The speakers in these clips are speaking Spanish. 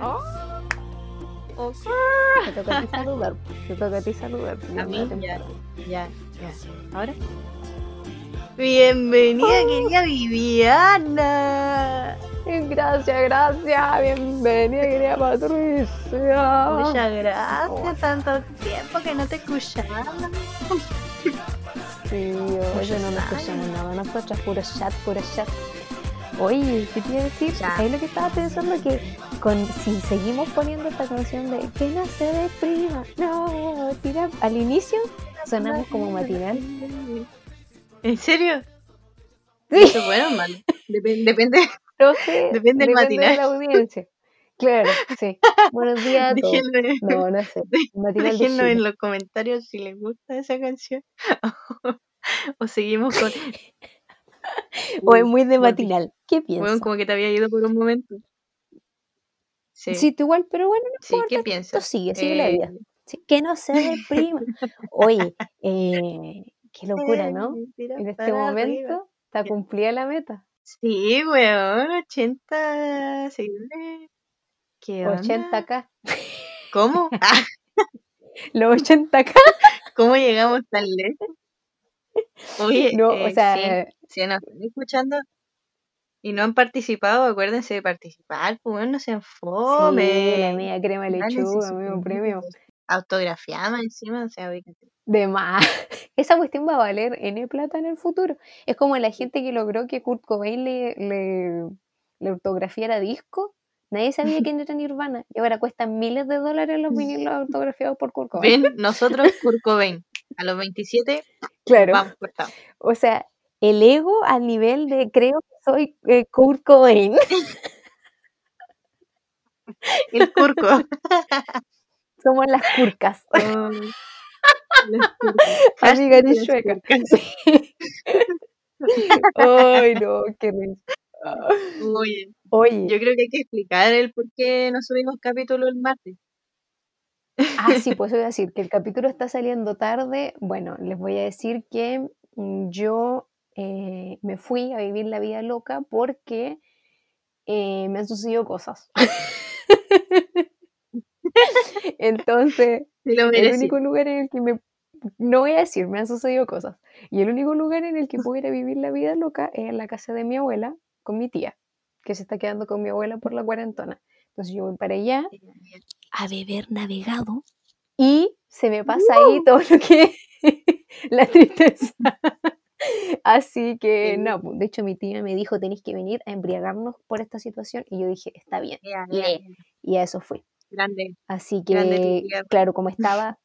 Oh. Te toca a ti saludar. Te toca a ti saludar. A mí, ya, ya, ya. ¿Ahora? Bienvenida, querida Viviana. Gracias, gracias. Bienvenida, querida Patricia. Muchas gracias, tanto tiempo que no te escuchaba. Sí, oye, no nos escuchamos nada. Nosotros, puro chat, puro chat. Oye, ¿qué te iba a decir? Ya. ¿Sabes lo que estaba pensando? Que con, si seguimos poniendo esta canción de que no se deprima, no, tira, al inicio sonamos como matinal. ¿En serio? Sí. ¿Eso es bueno o malo? Dep- depende. No sé, Depende del de matinal. la audiencia. Claro, sí. Buenos días a todos. Déjenlo, No, no sé. Matinal de déjenlo en los comentarios si les gusta esa canción. o seguimos con. O es muy de matinal. ¿Qué Bueno, piensas? como que te había ido por un momento. Sí. Sí, tú igual, pero bueno, no Sí, importa. ¿qué Esto piensas? sigue, sigue la Eh, vida. Sí, que no se deprima. Oye, eh, qué locura, ¿no? En este para arriba. momento está cumplida la meta. Sí, weón, 80 seguidores. ¿Qué onda? 80k. ¿Cómo? Ah, Los 80k. ¿Cómo llegamos tan lejos? Oye, No, eh, o sea, sí, eh, si nos están escuchando y no han participado, acuérdense de participar, pues bueno, no sean fome. sí, la media crema lechuga, amigo se premio. Autografiada encima, o sea. De más. Esa cuestión va a valer N plata en el futuro. Es como la gente que logró que Kurt Cobain le, le, le autografiara disco. Nadie sabía quién era Nirvana. Y ahora cuestan miles de dólares los vinilos autografiados por Kurt Cobain. Ven, nosotros, Kurt Cobain, a los 27, Claro. vamos cortados. O sea, el ego al nivel de creo que soy eh, Kurt Cobain. El curco. Somos las curcas. Oh, las curcas. Amiga ni chueca. Ay, no, qué risa. Oye, Oye, yo creo que hay que explicar el por qué no subimos capítulo el martes. Ah, sí, pues voy a decir que el capítulo está saliendo tarde. Bueno, les voy a decir que mm, yo eh, me fui a vivir la vida loca porque eh, me han sucedido cosas. Entonces, el único lugar en el que me... No voy a decir, me han sucedido cosas. Y el único lugar en el que puedo ir a vivir la vida loca es en la casa de mi abuela con mi tía, que se está quedando con mi abuela por la cuarentona. Entonces yo voy para allá a beber navegado y se me pasa ahí todo lo que la tristeza. Así que Sí. no, pues, de hecho mi tía me dijo tenéis que venir a embriagarnos por esta situación y yo dije está bien Ya, y, a- ya. y a eso fui. Grande. Así que claro, como estaba,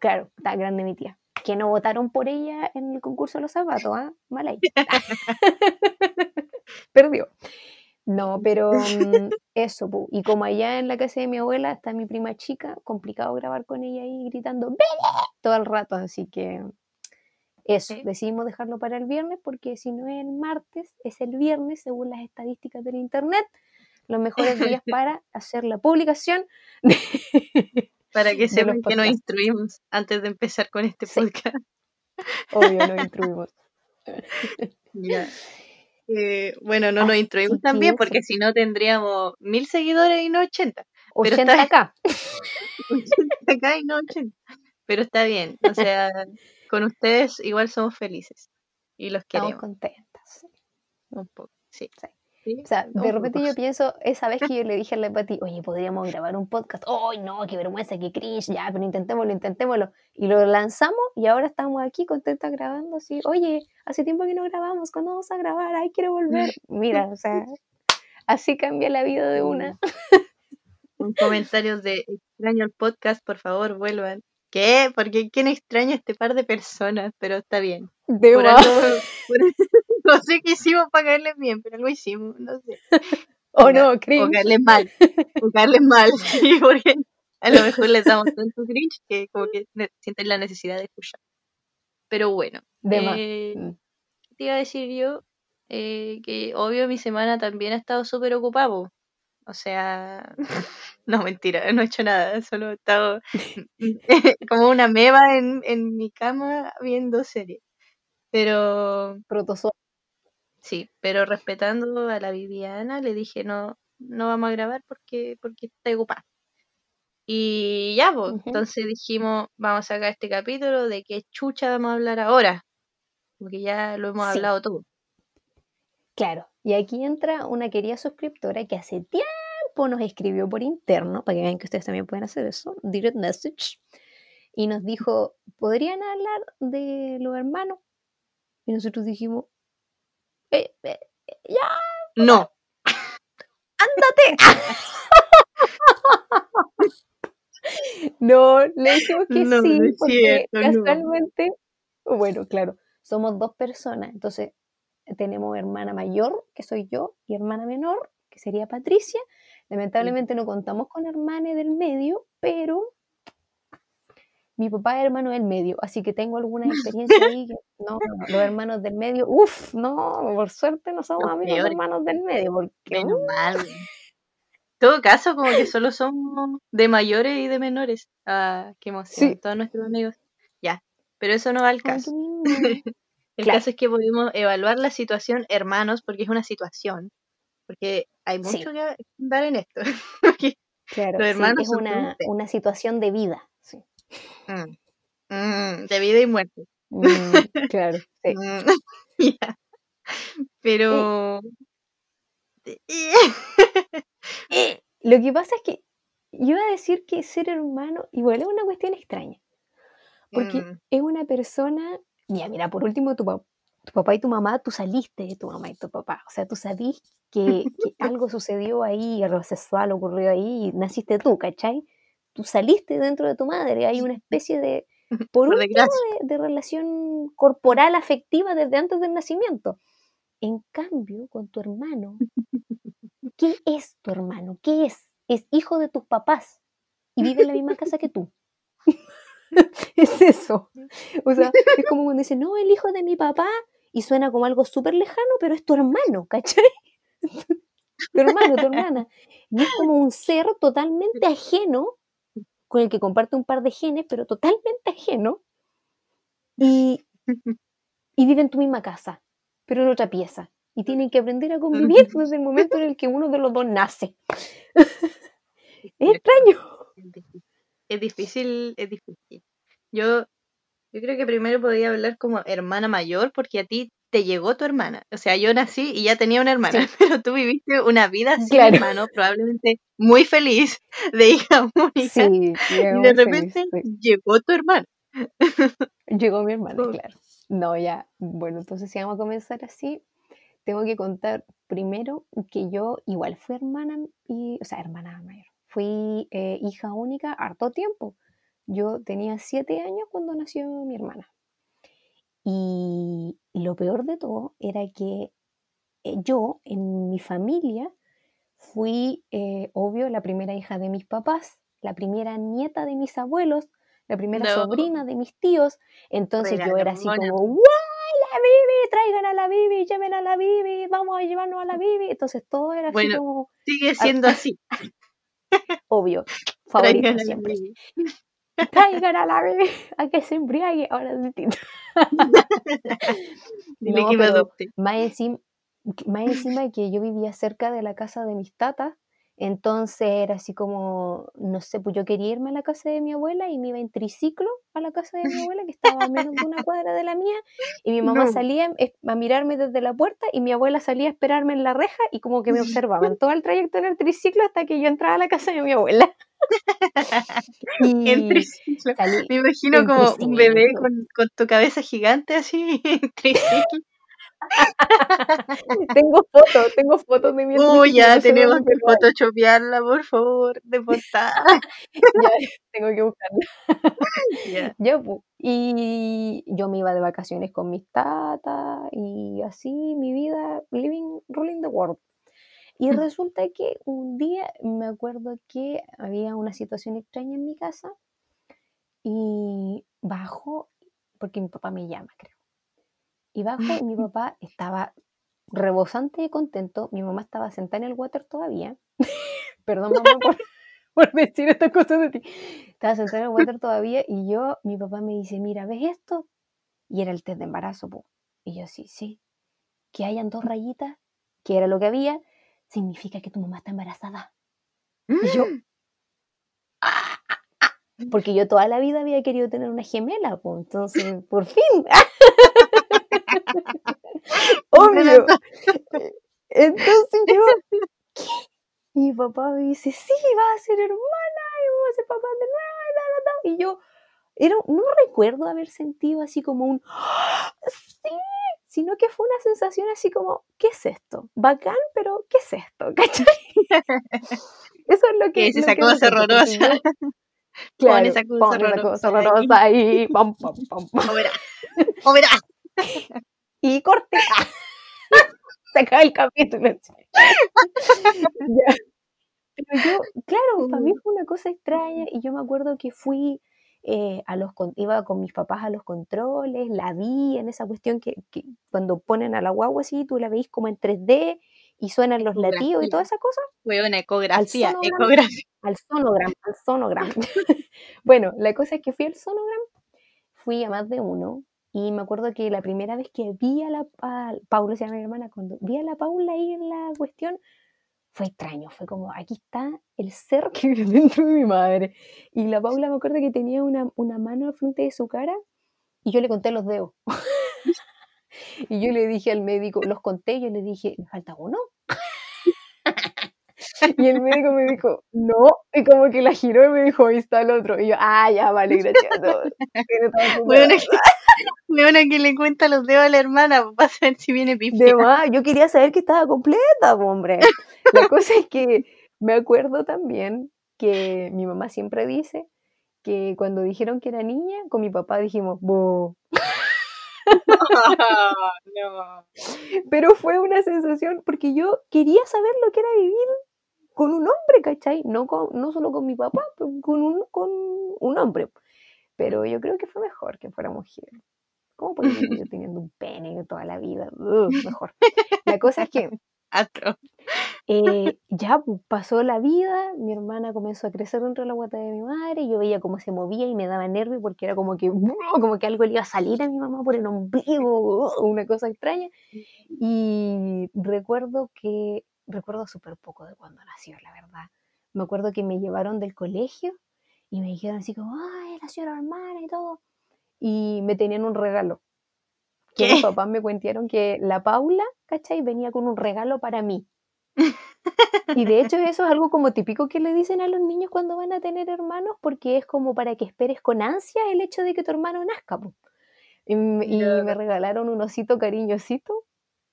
claro, está grande mi tía. Que no votaron por ella en el concurso de los zapatos, ¿ah? Mal ahí. Perdió. No, pero mm, eso, pu. y como allá en la casa de mi abuela está mi prima chica, complicado grabar con ella ahí gritando "Bele", todo el rato, así que eso, Sí. decidimos dejarlo para el viernes porque si no es el martes, es el viernes según las estadísticas del internet, los mejores días para hacer la publicación Para que sepan que nos instruimos antes de empezar con este Sí. podcast. Obvio, nos instruimos. Ya. Eh, bueno, no nos instruimos también porque si no tendríamos mil seguidores y no 80. Pero está 80k. 80 acá y no 80. Pero está bien. O sea, con ustedes igual somos felices. Y los Estamos queremos contentas. un poco. Sí. Sí. Sí, O sea, de repente yo pienso, esa vez que yo le dije a la Pati, oye, podríamos grabar un podcast. ¡Ay, no! ¡Qué vergüenza! ¡Qué cringe! Ya, pero intentémoslo, intentémoslo. Y lo lanzamos y ahora estamos aquí contentas grabando así. Oye, hace tiempo que no grabamos. ¿Cuándo vamos a grabar? ¡Ay, quiero volver! Mira, o sea, así cambia la vida de una. Un comentarios de extraño el podcast, por favor, vuelvan. ¿Qué? Porque quién extraña a este par de personas, pero está bien. De Por más. algo, por- no sé qué hicimos para caerles bien, pero algo hicimos, no sé. O no, O cringe. caerles mal, o caerles mal, sí, porque a lo mejor les damos tanto cringe que como que sienten la necesidad de escuchar. Pero bueno, De eh, Mm. ¿qué te iba a decir yo? Eh, que obvio mi semana también ha estado súper ocupada, o sea, no mentira, no he hecho nada, solo he estado como una meba en, en mi cama viendo series. Pero Protozoa. sí, pero respetando a la Viviana, le dije no, no vamos a grabar porque, porque estoy ocupada. Y ya, pues, entonces dijimos, vamos a sacar este capítulo de qué chucha vamos a hablar ahora, porque ya lo hemos Sí. hablado todo. Claro, y aquí entra una querida suscriptora que hace tiempo nos escribió por interno, para que vean que ustedes también pueden hacer eso, direct message, y nos dijo, ¿podrían hablar de los hermanos? Y nosotros dijimos, "Eh, eh, ya, No, ándate. no, le dijimos que No, sí, no porque cierto, no. casualmente, bueno, claro, somos dos personas, entonces tenemos hermana mayor, que soy yo, y hermana menor, que sería Patricia. Lamentablemente no contamos con hermanes del medio, pero mi papá es hermano del medio, así que tengo alguna experiencia ahí. que- no, los hermanos del medio, uff, no, por suerte no somos Los amigos de peores. hermanos del medio, porque menos mal. weón. En todo caso, como que solo somos de mayores y de menores. Ah, qué emoción, Sí. todos nuestros amigos. Ya, pero eso no va al caso. El Claro. caso es que podemos evaluar la situación hermanos, porque es una situación. Porque hay Sí. mucho que dar en esto. Claro, Los sí, hermanos es una, una situación de vida. Sí. mm, mm, de vida y muerte. Mm, claro, sí. Ya. Pero. Eh, Lo que pasa es que yo iba a decir que ser hermano igual es una cuestión extraña, porque es una persona, ya mira, por último tu, pa- tu papá y tu mamá, tú saliste de tu mamá y tu papá, o sea, tú sabís que, que algo sucedió ahí, algo sexual ocurrió ahí y naciste tú, ¿cachai? Tú saliste dentro de tu madre, hay una especie de, por último, desgracia. de, de relación corporal afectiva desde antes del nacimiento. En cambio, con tu hermano, ¿qué es tu hermano? ¿Qué es? Es hijo de tus papás y vive en la misma casa que tú. es eso. O sea, es como cuando dicen, no, el hijo de mi papá, y suena como algo súper lejano, pero es tu hermano, ¿cachai? tu hermano, tu hermana. Y es como un ser totalmente ajeno, con el que comparte un par de genes, pero totalmente ajeno, y, y vive en tu misma casa, pero en otra pieza. Y tienen que aprender a convivir desde el momento en el que uno de los dos nace. Es extraño. Es difícil. Es difícil. Yo, yo creo que primero podría hablar como hermana mayor, porque a ti te llegó tu hermana. O sea, yo nací y ya tenía una hermana, Sí. pero tú viviste una vida sin Claro. hermano, probablemente muy feliz, de hija única, Sí, y de repente feliz, sí. llegó tu hermana. Llegó mi hermana, Oh. claro. No, ya. Bueno, entonces si vamos a comenzar así, tengo que contar primero que yo igual fui hermana y, o sea, hermana mayor. Fui eh, hija única harto tiempo. Yo tenía siete años cuando nació mi hermana. Y lo peor de todo era que eh, yo, en mi familia, fui, eh, obvio, la primera hija de mis papás, la primera nieta de mis abuelos, la primera No. sobrina de mis tíos. Entonces yo era así como, ¡guay, la Bibi! Traigan a la Bibi, lleven a la Bibi, vamos a llevarnos a la Bibi. Entonces todo era así Bueno. como, Sigue siendo así. Obvio, Traigan favorito a la siempre. Bibi. Traigan a la Bibi, a que se embriague. Ahora es distinto. Dile No, que me adopte. más encima, más encima que yo vivía cerca de la casa de mis tatas, entonces era así como, no sé, pues yo quería irme a la casa de mi abuela y me iba en triciclo a la casa de mi abuela, que estaba a menos de una cuadra de la mía, y mi mamá No. salía a mirarme desde la puerta y mi abuela salía a esperarme en la reja y como que me observaban todo el trayecto en el triciclo hasta que yo entraba a la casa de mi abuela. En triciclo. salí, Me imagino como un bebé con, con tu cabeza gigante así en triciclo. tengo fotos, tengo fotos de mi Uy, ya tenemos que photoshopearla, por favor, de portada. Ya, tengo que buscarla. Ya. Ya, pu, y yo me iba de vacaciones con mis tatas y así mi vida, living, ruling the world. Y resulta que un día me acuerdo que había una situación extraña en mi casa y bajo, porque mi papá me llama, creo. Y bajo y mi papá estaba rebosante de contento, mi mamá estaba sentada en el water todavía. Perdón, mamá, por, por decir estas cosas de ti. Estaba sentada en el water todavía y yo, mi papá me dice, mira, ¿ves esto? Y era el test de embarazo, po. Y yo, sí, sí. Que hayan dos rayitas, que era lo que había, significa que tu mamá está embarazada. Y yo, Mm. "Ah, ah, ah", porque yo toda la vida había querido tener una gemela, pues, entonces, por fin. Obvio. Entonces yo, ¿qué? Y mi papá me dice, sí, va a ser hermana, y vamos a ser papá de nuevo, y, ta, ta, ta". Y yo, era, no recuerdo haber sentido así como un, "Ah, sí, sino que fue una sensación así como, ¿qué es esto? Bacán, pero ¿qué es esto? ¿Cachai? Eso es lo que... ¿Qué es esa cosa horrorosa? Pon Claro, esa cosa pon esa horrorosa cosa ahí. horrorosa ahí, pam, pam, pam, pam. O. y corte. ¡Ah! Se acaba el capítulo. Pero yo, claro, para mí fue una cosa extraña y yo me acuerdo que fui eh, a los, iba con mis papás a los controles, la vi en esa cuestión que, que cuando ponen a la guagua así, tú la veis como en 3D y suenan los latidos y toda esa cosa, Fue una ecografía. Ecografía. al sonogram, al sonogram. bueno, la cosa es que fui al sonogram, fui a más de uno y me acuerdo que la primera vez que vi a la a Paula, se llama mi hermana, cuando vi a la Paula ahí en la cuestión, fue extraño, fue como, aquí está el ser que vive dentro de mi madre. Y la Paula me acuerdo que tenía una, una mano al frente de su cara y yo le conté los dedos. y yo le dije al médico, los conté, yo le dije, ¿me falta uno? Y el médico me dijo, no, y como que la giró y me dijo, ahí está el otro. Y yo, ah, ya, vale, gracias a todos. Bueno, razón. Leona que le cuenta los dedos a la hermana para saber si viene De pifia. más, yo quería saber que estaba completa, hombre. La cosa es que me acuerdo también que mi mamá siempre dice que cuando dijeron que era niña, con mi papá dijimos, "Bu". no. Pero fue una sensación porque yo quería saber lo que era vivir con un hombre, ¿cachai? No, con, no solo con mi papá, pero con un, con un hombre. Pero yo creo que fue mejor que fuera mujer. ¿Cómo puedo vivir yo teniendo un pene toda la vida? Ugh, mejor. La cosa es que eh, ya pues, pasó la vida, mi hermana comenzó a crecer dentro de la guata de mi madre, yo veía cómo se movía y me daba nervio porque era como que, como que algo le iba a salir a mi mamá por el ombligo, una cosa extraña. Y recuerdo que, recuerdo súper poco de cuando nació, la verdad. Me acuerdo que me llevaron del colegio y me dijeron así como, ay, nació la hermana y todo. Y me tenían un regalo. Que ¿Qué? mis papás me cuentearon que la Paula, ¿cachai? Venía con un regalo para mí. Y de hecho eso es algo como típico que le dicen a los niños cuando van a tener hermanos, porque es como para que esperes con ansia el hecho de que tu hermano nazca. po. Y, y me regalaron un osito cariñosito,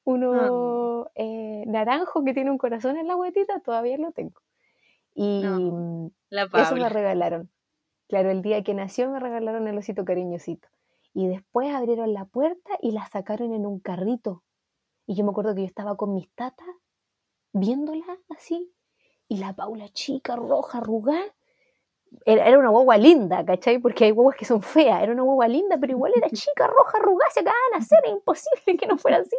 uno eh, naranjo que tiene un corazón en la guatita, todavía lo tengo. Y No, mm, La eso me regalaron. Claro, el día que nació me regalaron el osito cariñosito. Y después abrieron la puerta y la sacaron en un carrito. Y yo me acuerdo que yo estaba con mis tatas viéndola así. Y la Paula chica, roja, arrugada. Era, era una guagua linda, ¿cachai? Porque hay guaguas que son feas. Era una guagua linda, pero igual era chica, roja, acaba de nacer, es imposible que no fuera así.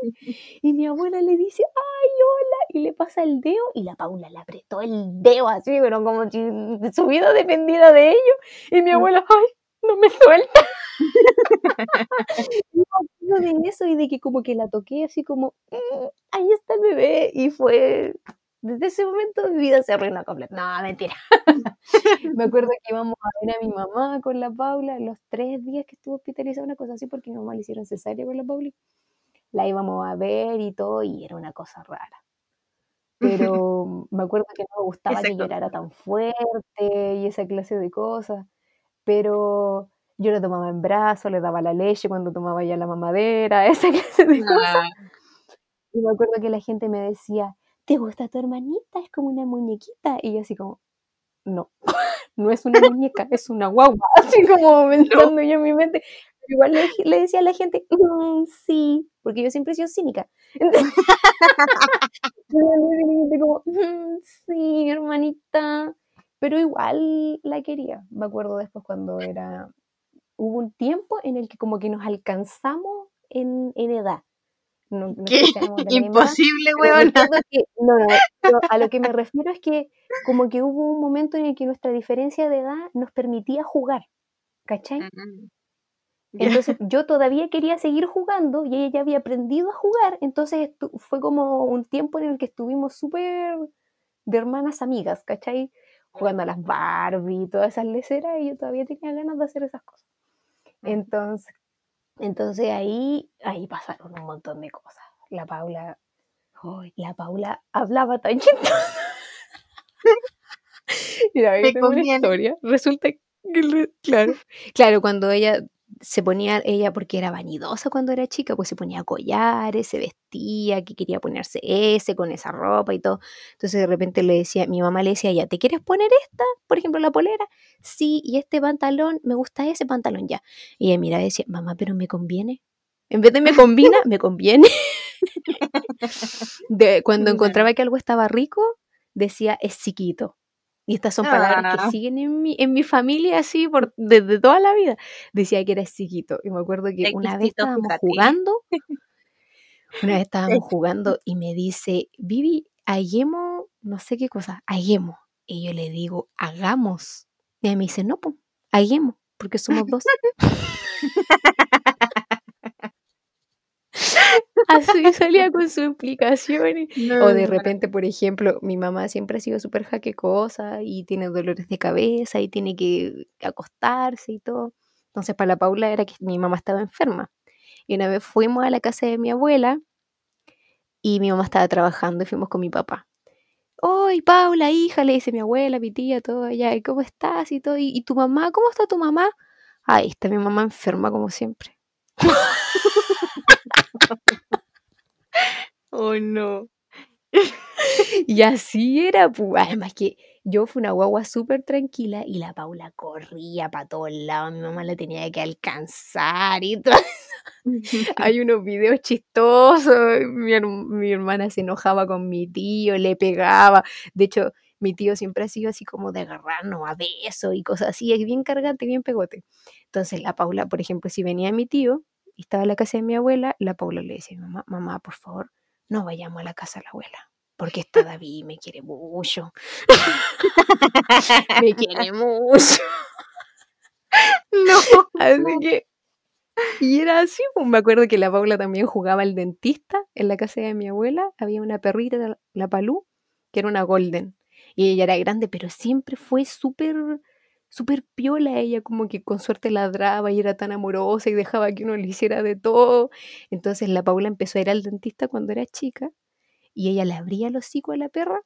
Y mi abuela le dice, ¡ay, hola! Y le pasa el dedo y la Paula le apretó el dedo así, pero como si su vida dependiera de ello. Y mi abuela, ¡ay, no me suelta! Y me acuerdo de eso y de que como que la toqué así como, "Mm, ahí está el bebé. Y fue, desde ese momento mi vida se arruinó completa. No, mentira. Me acuerdo que íbamos a ver a mi mamá con la Paula los tres días que estuvo hospitalizada, una cosa así, porque mi mamá le hicieron cesárea con la Paula. La íbamos a ver y todo, y era una cosa rara. Pero me acuerdo que no me gustaba Esa que llorara tan fuerte y esa clase de cosas. Pero yo la tomaba en brazos, le daba la leche cuando tomaba ya la mamadera, esa clase de cosas. Ah, Y me acuerdo que la gente me decía, ¿te gusta tu hermanita? Es como una muñequita. Y yo así como, no, no es una muñeca, es una guagua. Así como pensando yo en mi mente. Igual le, le decía a la gente, "Mm, sí, porque yo siempre he sido cínica. Entonces, como, "Mm, sí, hermanita. Pero igual la quería. Me acuerdo después cuando era, hubo un tiempo en el que como que nos alcanzamos en, en edad. No, Imposible, weón. no, no, a lo que me refiero es que como que hubo un momento en el que nuestra diferencia de edad nos permitía jugar, ¿cachai? Mm, Entonces yo todavía quería seguir jugando y ella ya había aprendido a jugar, entonces fue como un tiempo en el que estuvimos súper de hermanas amigas, ¿cachai? Jugando a las Barbie y todas esas leceras y yo todavía tenía ganas de hacer esas cosas. Entonces, entonces ahí, ahí pasaron un montón de cosas. La Paula, la Paula hablaba tan chistosa. Mira, yo tengo una historia. Resulta que, claro, claro, cuando ella se ponía ella porque era vanidosa cuando era chica, pues se ponía collares, se vestía, que quería ponerse ese con esa ropa y todo. Entonces de repente le decía, mi mamá le decía, ya, ¿te quieres poner esta? Por ejemplo, la polera. Sí, y este pantalón, me gusta ese pantalón ya. Y ella mira, decía, mamá, pero me conviene. En vez de me combina, me conviene. de, cuando encontraba que algo estaba rico, decía, es chiquito. Y estas son palabras que ah. siguen en mi, en mi familia así por, desde toda la vida. Decía que era chiquito. Y me acuerdo que una vez estábamos jugando, una vez estábamos jugando y me dice, Vivi, hagamos, no sé qué cosa, hagamos. Y yo le digo, hagamos. Y ella me dice, no, pues, hagamos, porque somos dos. Así salía con sus explicaciones. o de repente, por ejemplo, mi mamá siempre ha sido súper jaquecosa y tiene dolores de cabeza y tiene que acostarse y todo. Entonces, para la Paula era que mi mamá estaba enferma. Y una vez fuimos a la casa de mi abuela y mi mamá estaba trabajando y fuimos con mi papá. ¡Ay, Paula, hija! Le dice mi abuela, mi tía, todo allá. ¿Y cómo estás? Y todo. ¿Y, tu mamá? ¿Cómo está tu mamá? Ahí está mi mamá enferma como siempre. Oh, no. Y así era, pues, además que yo fui una guagua súper tranquila y la Paula corría para todos lados, mi mamá la tenía que alcanzar y todo. Hay unos videos chistosos, mi, mi, hermana se enojaba con mi tío, le pegaba, de hecho mi tío siempre ha sido así como de agarrarnos a besos y cosas así, es bien cargante, bien pegote. Entonces la Paula, por ejemplo, si venía mi tío y estaba en la casa de mi abuela, la Paula le decía, mamá, mamá, por favor, no vayamos a la casa de la abuela, porque está David me quiere mucho. me quiere mucho. no. Así que, y era así, pues me acuerdo que la Paula también jugaba al dentista en la casa de mi abuela, había una perrita de la Palú, que era una golden, y ella era grande, pero siempre fue súper súper piola ella, como que con suerte ladraba y era tan amorosa y dejaba que uno le hiciera de todo. Entonces la Paula empezó a ir al dentista cuando era chica y ella le abría el hocico a la perra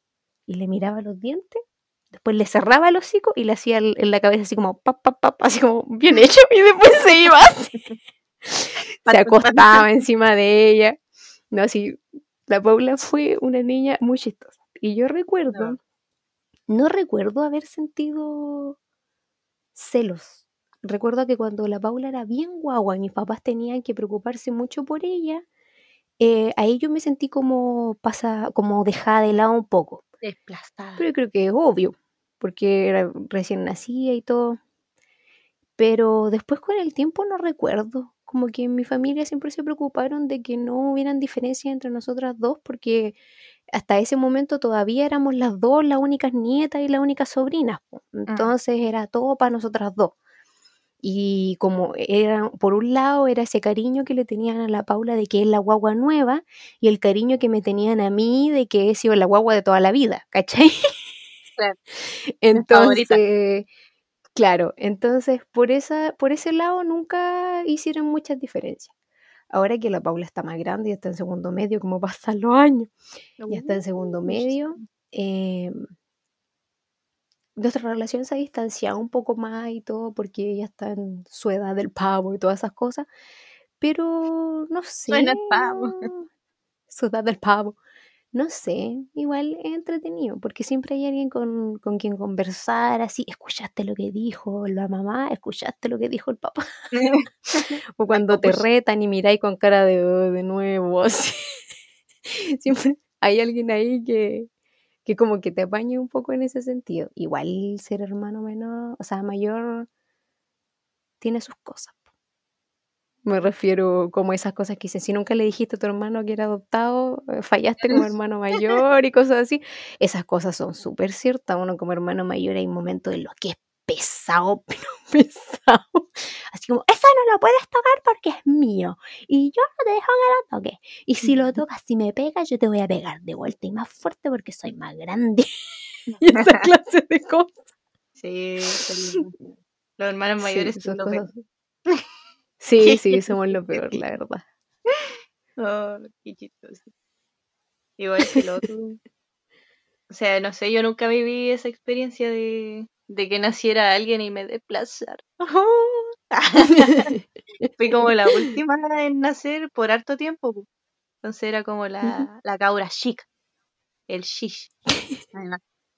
y le miraba los dientes, después le cerraba el hocico y le hacía en la cabeza así como pap, pap, pap, así como bien hecho y después se iba se acostaba encima de ella. No, así, la Paula fue una niña muy chistosa. Y yo recuerdo, no recuerdo haber sentido celos. Recuerdo que cuando la Paula era bien guagua y mis papás tenían que preocuparse mucho por ella, eh, ahí yo me sentí como, pasa, como dejada de lado un poco. Desplazada. Pero creo que es obvio, porque era recién nacida y todo. Pero después con el tiempo no recuerdo. Como que en mi familia siempre se preocuparon de que no hubieran diferencias entre nosotras dos, porque hasta ese momento todavía éramos las dos las únicas nietas y las únicas sobrinas. Mm. Entonces era todo para nosotras dos. Y como era, por un lado era ese cariño que le tenían a la Paula de que es la guagua nueva y el cariño que me tenían a mí de que he sido la guagua de toda la vida, ¿cachai? Claro. entonces, claro, entonces por, esa, por ese lado nunca hicieron muchas diferencias. Ahora que la Paula está más grande y está en segundo medio, como pasan los años, ya está en segundo medio, em, nuestra relación se ha distanciado un poco más y todo porque ella está en su edad del pavo y todas esas cosas, pero no sé. Suena pavo. Su edad del pavo no sé, igual es entretenido, porque siempre hay alguien con, quien conversar, así, escuchaste lo que dijo la mamá, escuchaste lo que dijo el papá. o cuando te retan y miráis con cara de, oh, de nuevo, así. siempre hay alguien ahí que, que como que te apañe un poco en ese sentido. Igual ser hermano menor, o sea, mayor, tiene sus cosas. Me refiero como esas cosas que dicen, si nunca le dijiste a tu hermano que era adoptado, eh, fallaste como hermano mayor y cosas así. Esas cosas son súper ciertas. Uno como hermano mayor hay momentos en los que es pesado, pero pesado. Así como, eso no lo puedes tocar porque es mío. Y yo no te dejo que lo toque. Y si lo tocas, si me pega, yo te voy a pegar de vuelta y más fuerte porque soy más grande. y esa clase de cosas. Sí, los hermanos mayores son lo peor. Sí, sí, somos lo peor, la verdad. Oh, qué chistoso. Igual que lo otro. O sea, no sé, yo nunca viví esa experiencia de, de que naciera alguien y me desplazara. Fui como la última en nacer por harto tiempo. Entonces era como la, la cabra chica. El shish.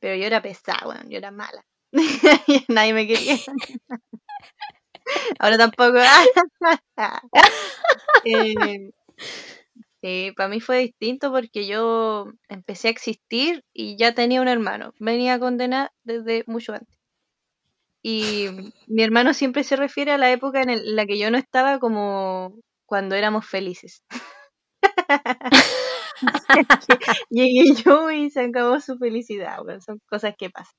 Pero yo era pesada, bueno, yo era mala. Nadie me quería. Ahora tampoco. eh, Sí, para mí fue distinto porque yo empecé a existir y ya tenía un hermano. Venía condenada desde mucho antes. Y mi hermano siempre se refiere a la época en la que yo no estaba como cuando éramos felices. Llegué yo y se acabó su felicidad. son cosas que pasan.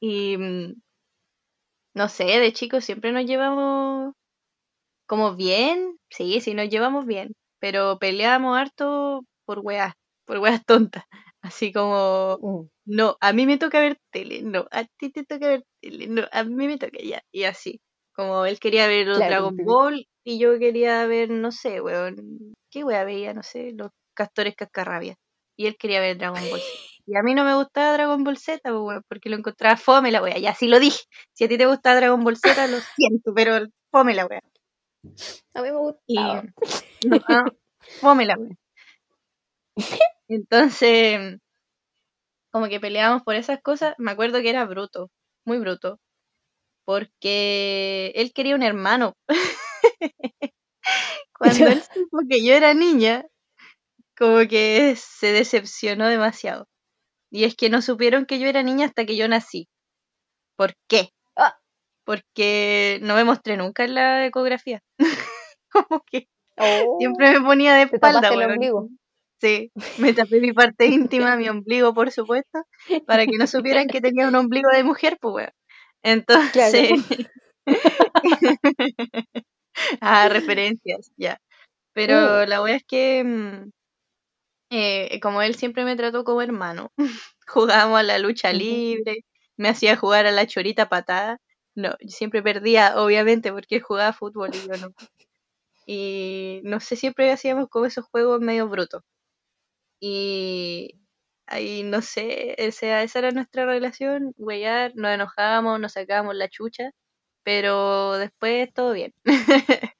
Y mm, no sé, de chicos siempre nos llevamos como bien. Sí, sí, nos llevamos bien pero peleábamos harto por weas, por weas tontas. Así como, mm. no, a mí me toca ver tele, no, a ti te toca ver tele, no, a mí me toca ya, y así. Como él quería ver los Dragon Ball y yo quería ver, no sé, weón, ¿qué wea veía? No sé, los castores cascarrabia. Y él quería ver Dragon Ball Y a mí no me gustaba Dragon Ball Z, porque lo encontraba fome la wea. Ya sí lo dije. Si a ti te gusta Dragon Ball Z, lo siento, pero fome la wea. A mí me gusta. No, ah, la Entonces, como que peleábamos por esas cosas. Me acuerdo que era bruto, muy bruto. Porque él quería un hermano. Cuando él supo que yo era niña, como que se decepcionó demasiado. Y es que no supieron que yo era niña hasta que yo nací. ¿Por qué? Ah. Porque no me mostré nunca en la ecografía. como que siempre me ponía de espalda. el ombligo. Sí, me tapé mi parte íntima, mi ombligo, por supuesto, para que no supieran que tenía un ombligo de mujer, pues, weón. Entonces. ah, referencias, ya. Pero uh. la wea es que. Eh, como él siempre me trató como hermano, jugábamos a la lucha libre, me hacía jugar a la chorita patada. No, yo siempre perdía, obviamente, porque él jugaba fútbol y yo no. Y no sé, siempre hacíamos como esos juegos medio brutos. Y ahí no sé, o sea, esa era nuestra relación, huellar, nos enojábamos, nos sacábamos la chucha, pero después todo bien.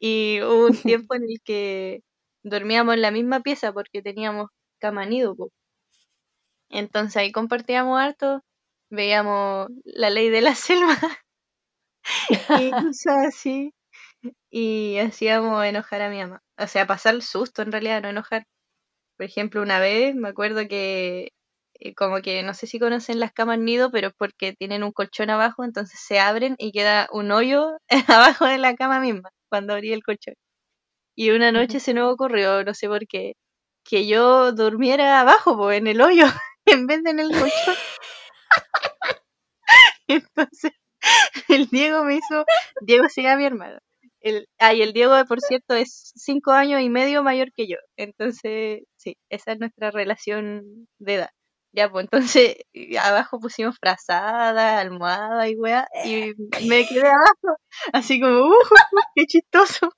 y hubo un tiempo en el que dormíamos en la misma pieza porque teníamos cama nido. Entonces ahí compartíamos harto, veíamos la ley de la selva y cosas así. Y hacíamos enojar a mi mamá. O sea, pasar el susto en realidad, no enojar. Por ejemplo, una vez me acuerdo que eh, como que no sé si conocen las camas nido, pero es porque tienen un colchón abajo, entonces se abren y queda un hoyo abajo de la cama misma cuando abrí el colchón. Y una noche se nos ocurrió, no sé por qué, que yo durmiera abajo, pues, en el hoyo, en vez de en el colchón. Entonces, el Diego me hizo, Diego se llama mi hermano, el, ay, el Diego, por cierto, es cinco años y medio mayor que yo. Entonces, sí, esa es nuestra relación de edad. Ya, pues entonces abajo pusimos frazada, almohada y weá, y me quedé abajo, así como, uh, qué chistoso.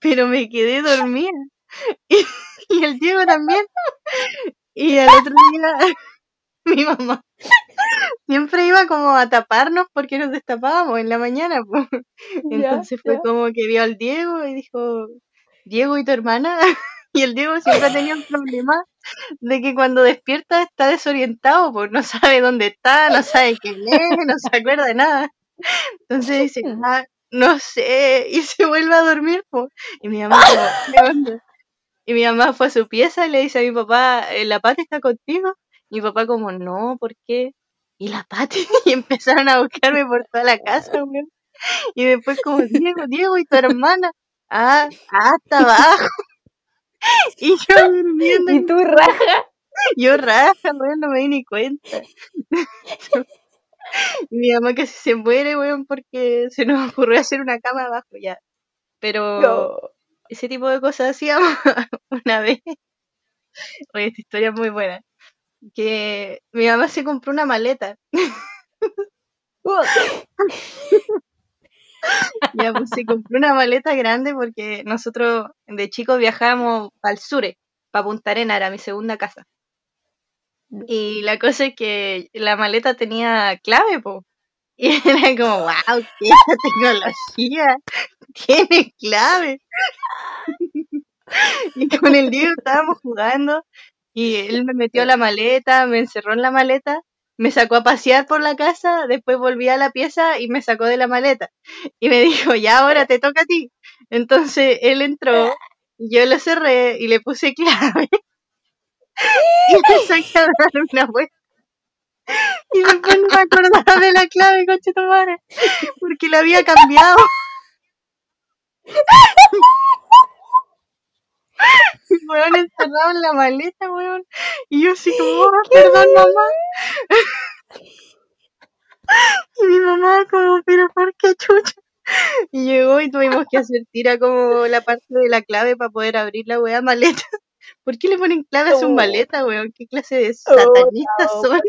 Pero me quedé dormida. Y, y el Diego también. Y al otro día, mi mamá siempre iba como a taparnos porque nos destapábamos en la mañana. Entonces fue como que vio al Diego y dijo, Diego y tu hermana. Y el Diego siempre tenía un problema de que cuando despierta está desorientado, pues no sabe dónde está, no sabe quién es, no se acuerda de nada. Entonces dice, ah, no sé, y se vuelve a dormir. Y mi mamá, Y mi mamá fue a su pieza y le dice a mi papá, eh, ¿la pata está contigo? Mi papá como, no, ¿por qué? Y la Pati, y empezaron a buscarme por toda la casa, Y después como, Diego, Diego, ¿y tu hermana? Ah, hasta abajo. Y yo durmiendo. Y tú raja. Yo raja, weón, no me di ni cuenta. Mi mamá casi se muere, weón, porque se nos ocurrió hacer una cama abajo ya. Pero No. ese tipo de cosas hacíamos una vez. Oye, esta historia es muy buena. Que mi mamá se compró una maleta. Ya, pues se compró una maleta grande porque nosotros de chicos viajábamos al sur, para Punta Arena, era mi segunda casa. Y la cosa es que la maleta tenía clave, po. Y era como, wow, qué tecnología tiene clave. Y con el Diego estábamos jugando y él me metió la maleta, me encerró en la maleta, me sacó a pasear por la casa, después volví a la pieza y me sacó de la maleta. Y me dijo, ya ahora te toca a ti. Entonces él entró, yo lo cerré y le puse clave. Y me saqué a dar una vuelta. Y después no me acordaba de la clave, coche tu madre, porque la había cambiado. Weón encerrado en la maleta, weón. Y yo así como, "Oh, perdón mamá. Y mi mamá como, pero ¿por qué chucha? Y llegó y tuvimos que hacer tira como la parte de la clave para poder abrir la weá maleta. ¿Por qué le ponen clave a su Oh. maleta, weón? ¿Qué clase de satanistas no, son?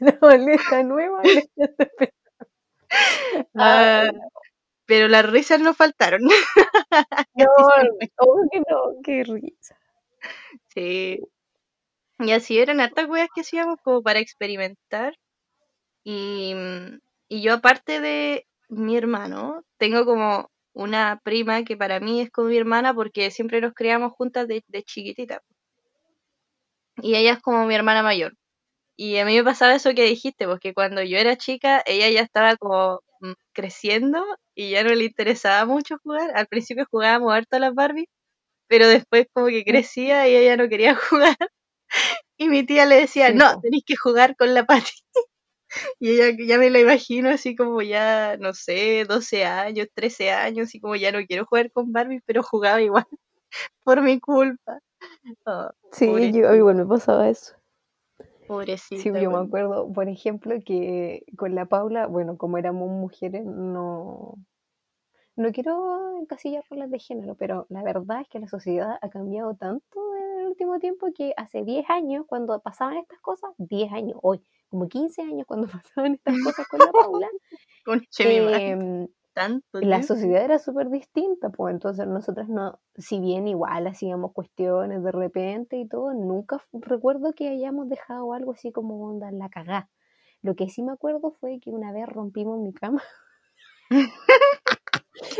La maleta nueva. Ah, pero las risas no faltaron. No, oh, que no, qué risa. Sí. Y así eran hartas weas que hacíamos como para experimentar. Y, y yo aparte de mi hermano, tengo como una prima que para mí es como mi hermana porque siempre nos criamos juntas de, de chiquitita. Y ella es como mi hermana mayor. Y a mí me pasaba eso que dijiste, porque cuando yo era chica, ella ya estaba como mm, creciendo y ya no le interesaba mucho jugar. Al principio jugábamos harto a las Barbie, pero después como que crecía y ella no quería jugar. Y mi tía le decía, Sí, no, tenéis que jugar con la Pati. Y ella ya me la imagino así como ya, no sé, 12 años, 13 años, y como ya no quiero jugar con Barbie, pero jugaba igual, por mi culpa. Oh, Sí, pobrecita, yo igual me pasaba eso. pobrecita, Sí, yo me acuerdo, por ejemplo, que con la Paula, bueno, como éramos mujeres, no, no quiero encasillar roles de género, pero la verdad es que la sociedad ha cambiado tanto en el último tiempo que hace 10 años, cuando pasaban estas cosas, 10 años, hoy, como 15 años cuando pasaban estas cosas con la Paula, madre, em, tanto la sociedad era súper distinta, pues entonces nosotras no, si bien igual hacíamos cuestiones de repente y todo, nunca recuerdo que hayamos dejado algo así como onda la cagá. Lo que sí me acuerdo fue que una vez rompimos mi cama,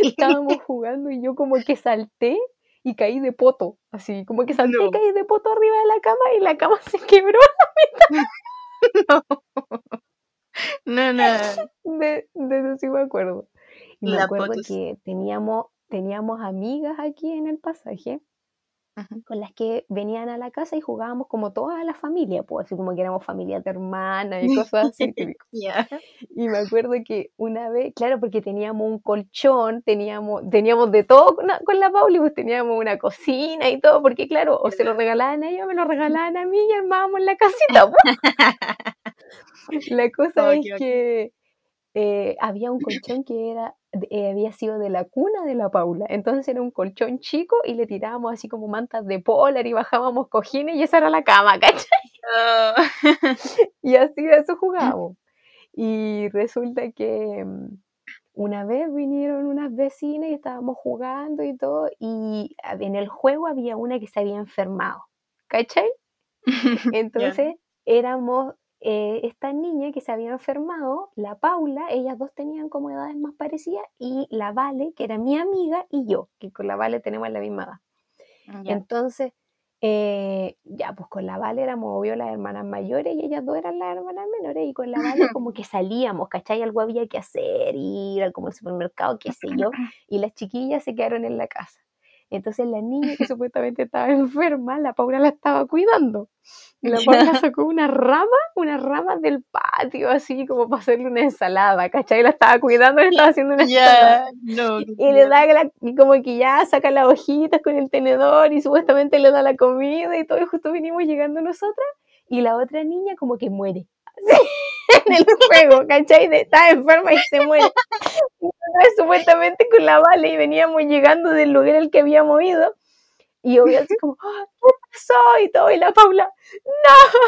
estábamos jugando y yo como que salté y caí de poto, así como que salté y caí de poto arriba de la cama y la cama se quebró. No, no. De, de eso sí me acuerdo. Y me La acuerdo que teníamos, teníamos amigas aquí en el pasaje Con las que venían a la casa y jugábamos como toda la familia, pues así como que éramos familias de hermanas y cosas así. Y me acuerdo que una vez, claro, porque teníamos un colchón, teníamos, teníamos de todo con la, con la Pauli, pues teníamos una cocina y todo, porque claro, o se lo regalaban a ella o me lo regalaban a mí y armábamos la casita. pues. La cosa Oh, es que eh, había un colchón que era eh, había sido de la cuna de la Paula. Entonces era un colchón chico y le tirábamos así como mantas de polar y bajábamos cojines y esa era la cama, ¿cachai? Oh. Y así de eso jugábamos. Y resulta que mm, una vez vinieron unas vecinas y estábamos jugando y todo, y en el juego había una que se había enfermado, ¿cachai? Entonces éramos eh, esta niña que se había enfermado, la Paula, ellas dos tenían como edades más parecidas, y la Vale, que era mi amiga, y yo, que con la Vale tenemos la misma edad. Ya. Entonces, eh, ya, pues con la Vale éramos obvio las hermanas mayores y ellas dos eran las hermanas menores y con la Vale como que salíamos, ¿cachai? Algo había que hacer, ir al como al supermercado, qué sé yo, y las chiquillas se quedaron en la casa. Entonces la niña que supuestamente estaba enferma, la Paula la estaba cuidando. Y la Paula sacó una rama, una rama del patio, así como para hacerle una ensalada, ¿cachai? La estaba cuidando, le estaba haciendo una ensalada. no, Y le da la- y como que ya saca las hojitas con el tenedor y supuestamente le da la comida y todo, y justo vinimos llegando nosotras, y la otra niña como que muere. Así, en el juego, ¿cachai? De- Está enferma y se muere. Nosotras supuestamente con la bala y veníamos llegando del lugar al que habíamos ido. Y obvio así como, "Ah, ¿qué pasó? Y todo, y la Paula, ¡no!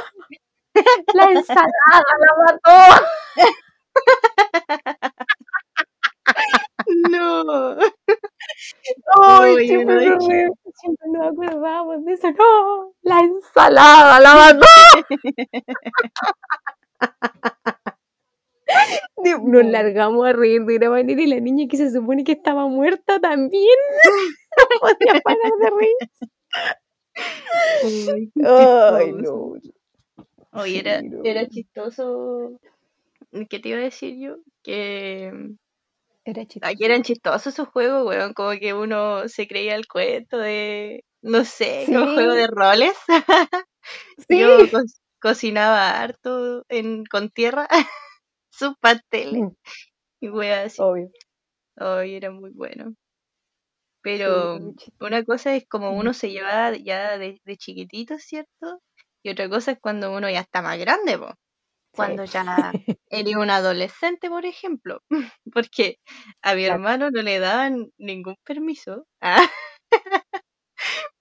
La ensalada la mató. no. Ay, Uy, siempre, no, nos re- siempre nos acordamos de eso. No, la ensalada la mató. Nos No. largamos a reír de una manera y la niña que se supone que estaba muerta también no podía parar de reír. Ay, no. Oye, era, era chistoso. ¿Qué te iba a decir yo? Que Era chistoso. aquí eran chistosos esos juegos, weón. Como que uno se creía el cuento de, no sé, como Sí. juego de roles. Sí. Yo cocinaba harto en, con tierra sus pasteles Mm, y weas así. Obvio. Ay, era muy bueno. Pero una cosa es como uno se lleva ya de, de chiquitito, ¿cierto? Y otra cosa es cuando uno ya está más grande, po. Cuando Sí. ya eres un adolescente, por ejemplo. Porque a mi Claro. hermano no le daban ningún permiso. Ah.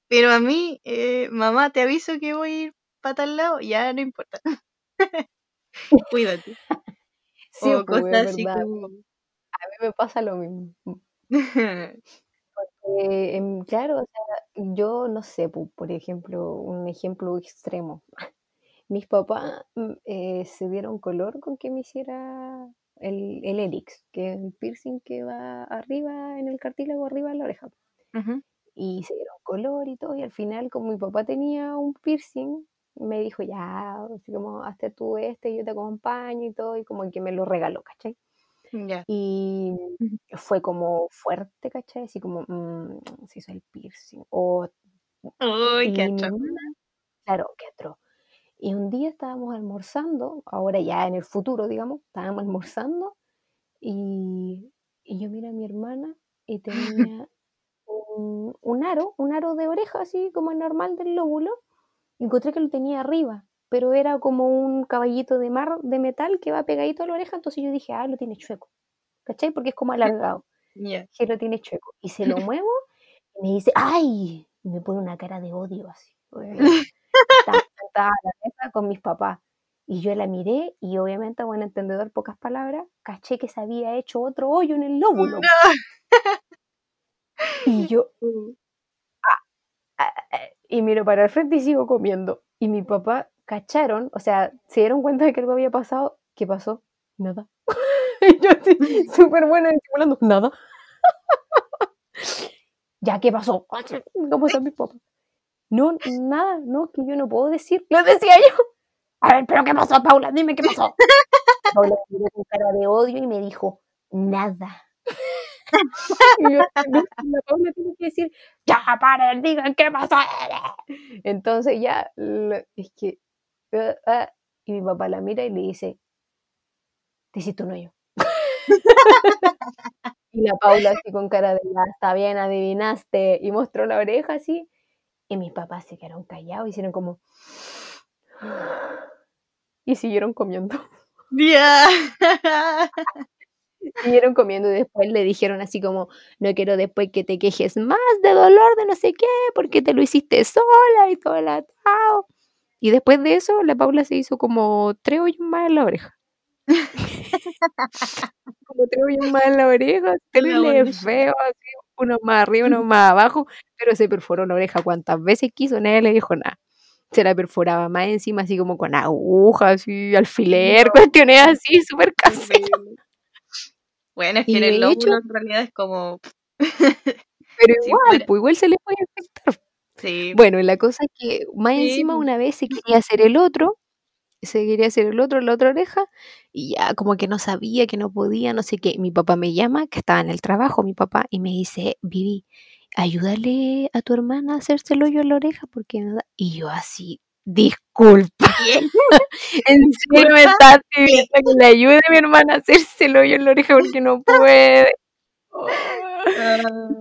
Pero a mí, eh, mamá, te aviso que voy a ir para tal lado, ya no importa. Cuídate. Sí, O pues, cosas así como... A mí me pasa lo mismo. Eh, em, claro, o sea, yo no sé, por ejemplo, un ejemplo extremo. Mis papás mm, eh, se dieron color con que me hiciera el, el helix, que es el piercing que va arriba en el cartílago, arriba en la oreja. Y se dieron color y todo, y al final, como mi papá tenía un piercing, me dijo, ya, así como, hazte tú este, yo te acompaño y todo, y como que me lo regaló, ¿cachai? Ya. Y fue como fuerte, ¿cachai? Así como, mm, se hizo el piercing. O, Uy, qué atroz. claro, qué atroz. Y un día estábamos almorzando, ahora ya en el futuro, digamos, estábamos almorzando y, y yo miré a mi hermana y tenía un, un aro, un aro de oreja, así como el normal del lóbulo, encontré que lo tenía arriba, pero era como un caballito de mar de metal que va pegadito a la oreja, entonces yo dije, ah, lo tiene chueco, ¿cachai? Porque es como alargado, Ya. que lo tiene chueco. Y se lo muevo y me dice, ¡ay! Y me pone una cara de odio así. Estaba sentada a la mesa con mis papás. Y yo la miré y obviamente, buen entendedor, pocas palabras, caché que se había hecho otro hoyo en el lóbulo. Y yo, Uh, ah, ah, y miro para el frente y sigo comiendo. Y mi papá cacharon, o sea, se dieron cuenta de que algo había pasado. ¿Qué pasó? Nada. y yo así, súper buena disimulando, nada. ya, ¿qué pasó? ¿Cómo están mis papás? No, nada, no, que yo no puedo decir. Lo decía yo. A ver, ¿pero qué pasó, Paula? Dime qué pasó. Paula me miró con cara de odio y me dijo, nada. Y yo, "No, la Paula tiene que decir, ya paren, digan qué pasó. Entonces ya, es que, ah, ah, y mi papá la mira y le dice, te hiciste un hoyo. y la Paula así con cara de, ya está bien, adivinaste, y mostró la oreja así, y mis papás se quedaron callados, hicieron como, y siguieron comiendo. Ya. Siguieron comiendo y después le dijeron así como, no quiero después que te quejes más de dolor de no sé qué, porque te lo hiciste sola y sola, chao. Y después de eso, la Paula se hizo como tres hoyos más en la oreja. como tres hoyos más en la oreja, terrible feo, así, uno más arriba, uno más abajo, pero se perforó la oreja cuantas veces quiso, nadie le dijo nada. Se la perforaba más encima, así como con agujas, así, alfiler, No. cuestiones así, súper caseras. Bueno, es que en el lóbulo hecho- en realidad es como. Pero igual, pues igual se le puede infectar. Sí. Bueno, la cosa es que más Sí, encima pues. una vez se quería hacer el otro, se quería hacer el otro, la otra oreja, y ya como que no sabía, que no podía, no sé qué. Mi papá me llama, que estaba en el trabajo, mi papá, y me dice, Vivi, ayúdale a tu hermana a hacerse el hoyo en la oreja porque. Y yo así, disculpa. en serio me está pidiendo que le ayude a mi hermana a hacerse el hoyo en la oreja porque no puede.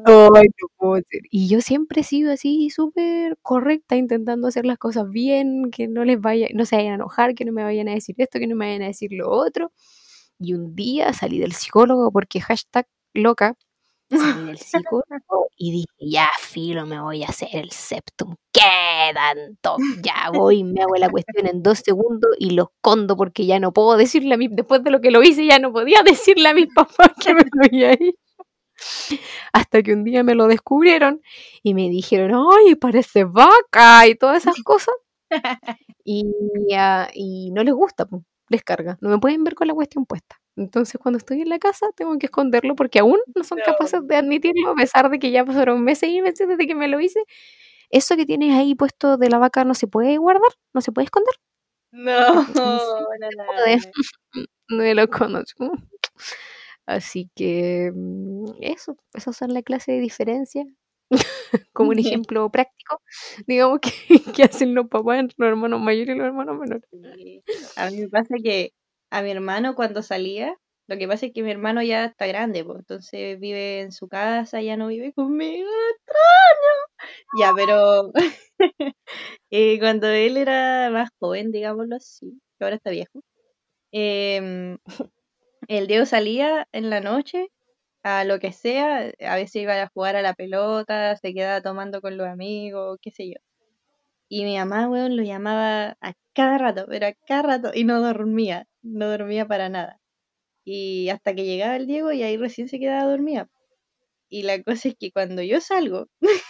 Ay, no puedo ser. Y yo siempre he sido así súper correcta, intentando hacer las cosas bien, que no les vaya, no se vayan a enojar, que no me vayan a decir esto, que no me vayan a decir lo otro. Y un día salí del psicólogo porque hashtag loca, salí del psicólogo y dije, ya, filo, me voy a hacer el septum. ¿Qué tanto? Ya voy, me hago la cuestión en dos segundos y lo escondo porque ya no puedo decirle a mí, después de lo que lo hice, ya no podía decirle a mis papás que me lo había hecho. Hasta que un día me lo descubrieron y me dijeron, ay, parece vaca y todas esas cosas. Y, ah, y no les gusta, les carga. No me pueden ver con la cuestión puesta. Entonces, cuando estoy en la casa, tengo que esconderlo porque aún no son capaces de admitirlo, a pesar de que ya pasaron meses y meses desde que me lo hice. Eso que tienes ahí puesto de la vaca no se puede guardar, no se puede esconder. No, no, no, no me lo conozco. Así que mm, eso, esas son la clase de diferencia. Como un ejemplo práctico, digamos que, que hacen los papás entre los hermanos mayores y los hermanos menores. A mí me pasa que a mi hermano cuando salía, lo que pasa es que mi hermano ya está grande, pues, entonces vive en su casa, ya no vive conmigo, lo extraño. Ya, pero eh, cuando él era más joven, digámoslo así, que ahora está viejo, em, el Diego salía en la noche a lo que sea, a veces iba a jugar a la pelota, se quedaba tomando con los amigos, qué sé yo. Y mi mamá, weón, lo llamaba a cada rato, pero a cada rato, y no dormía, no dormía para nada. Y hasta que llegaba el Diego y ahí recién se quedaba dormida. Y la cosa es que cuando yo salgo,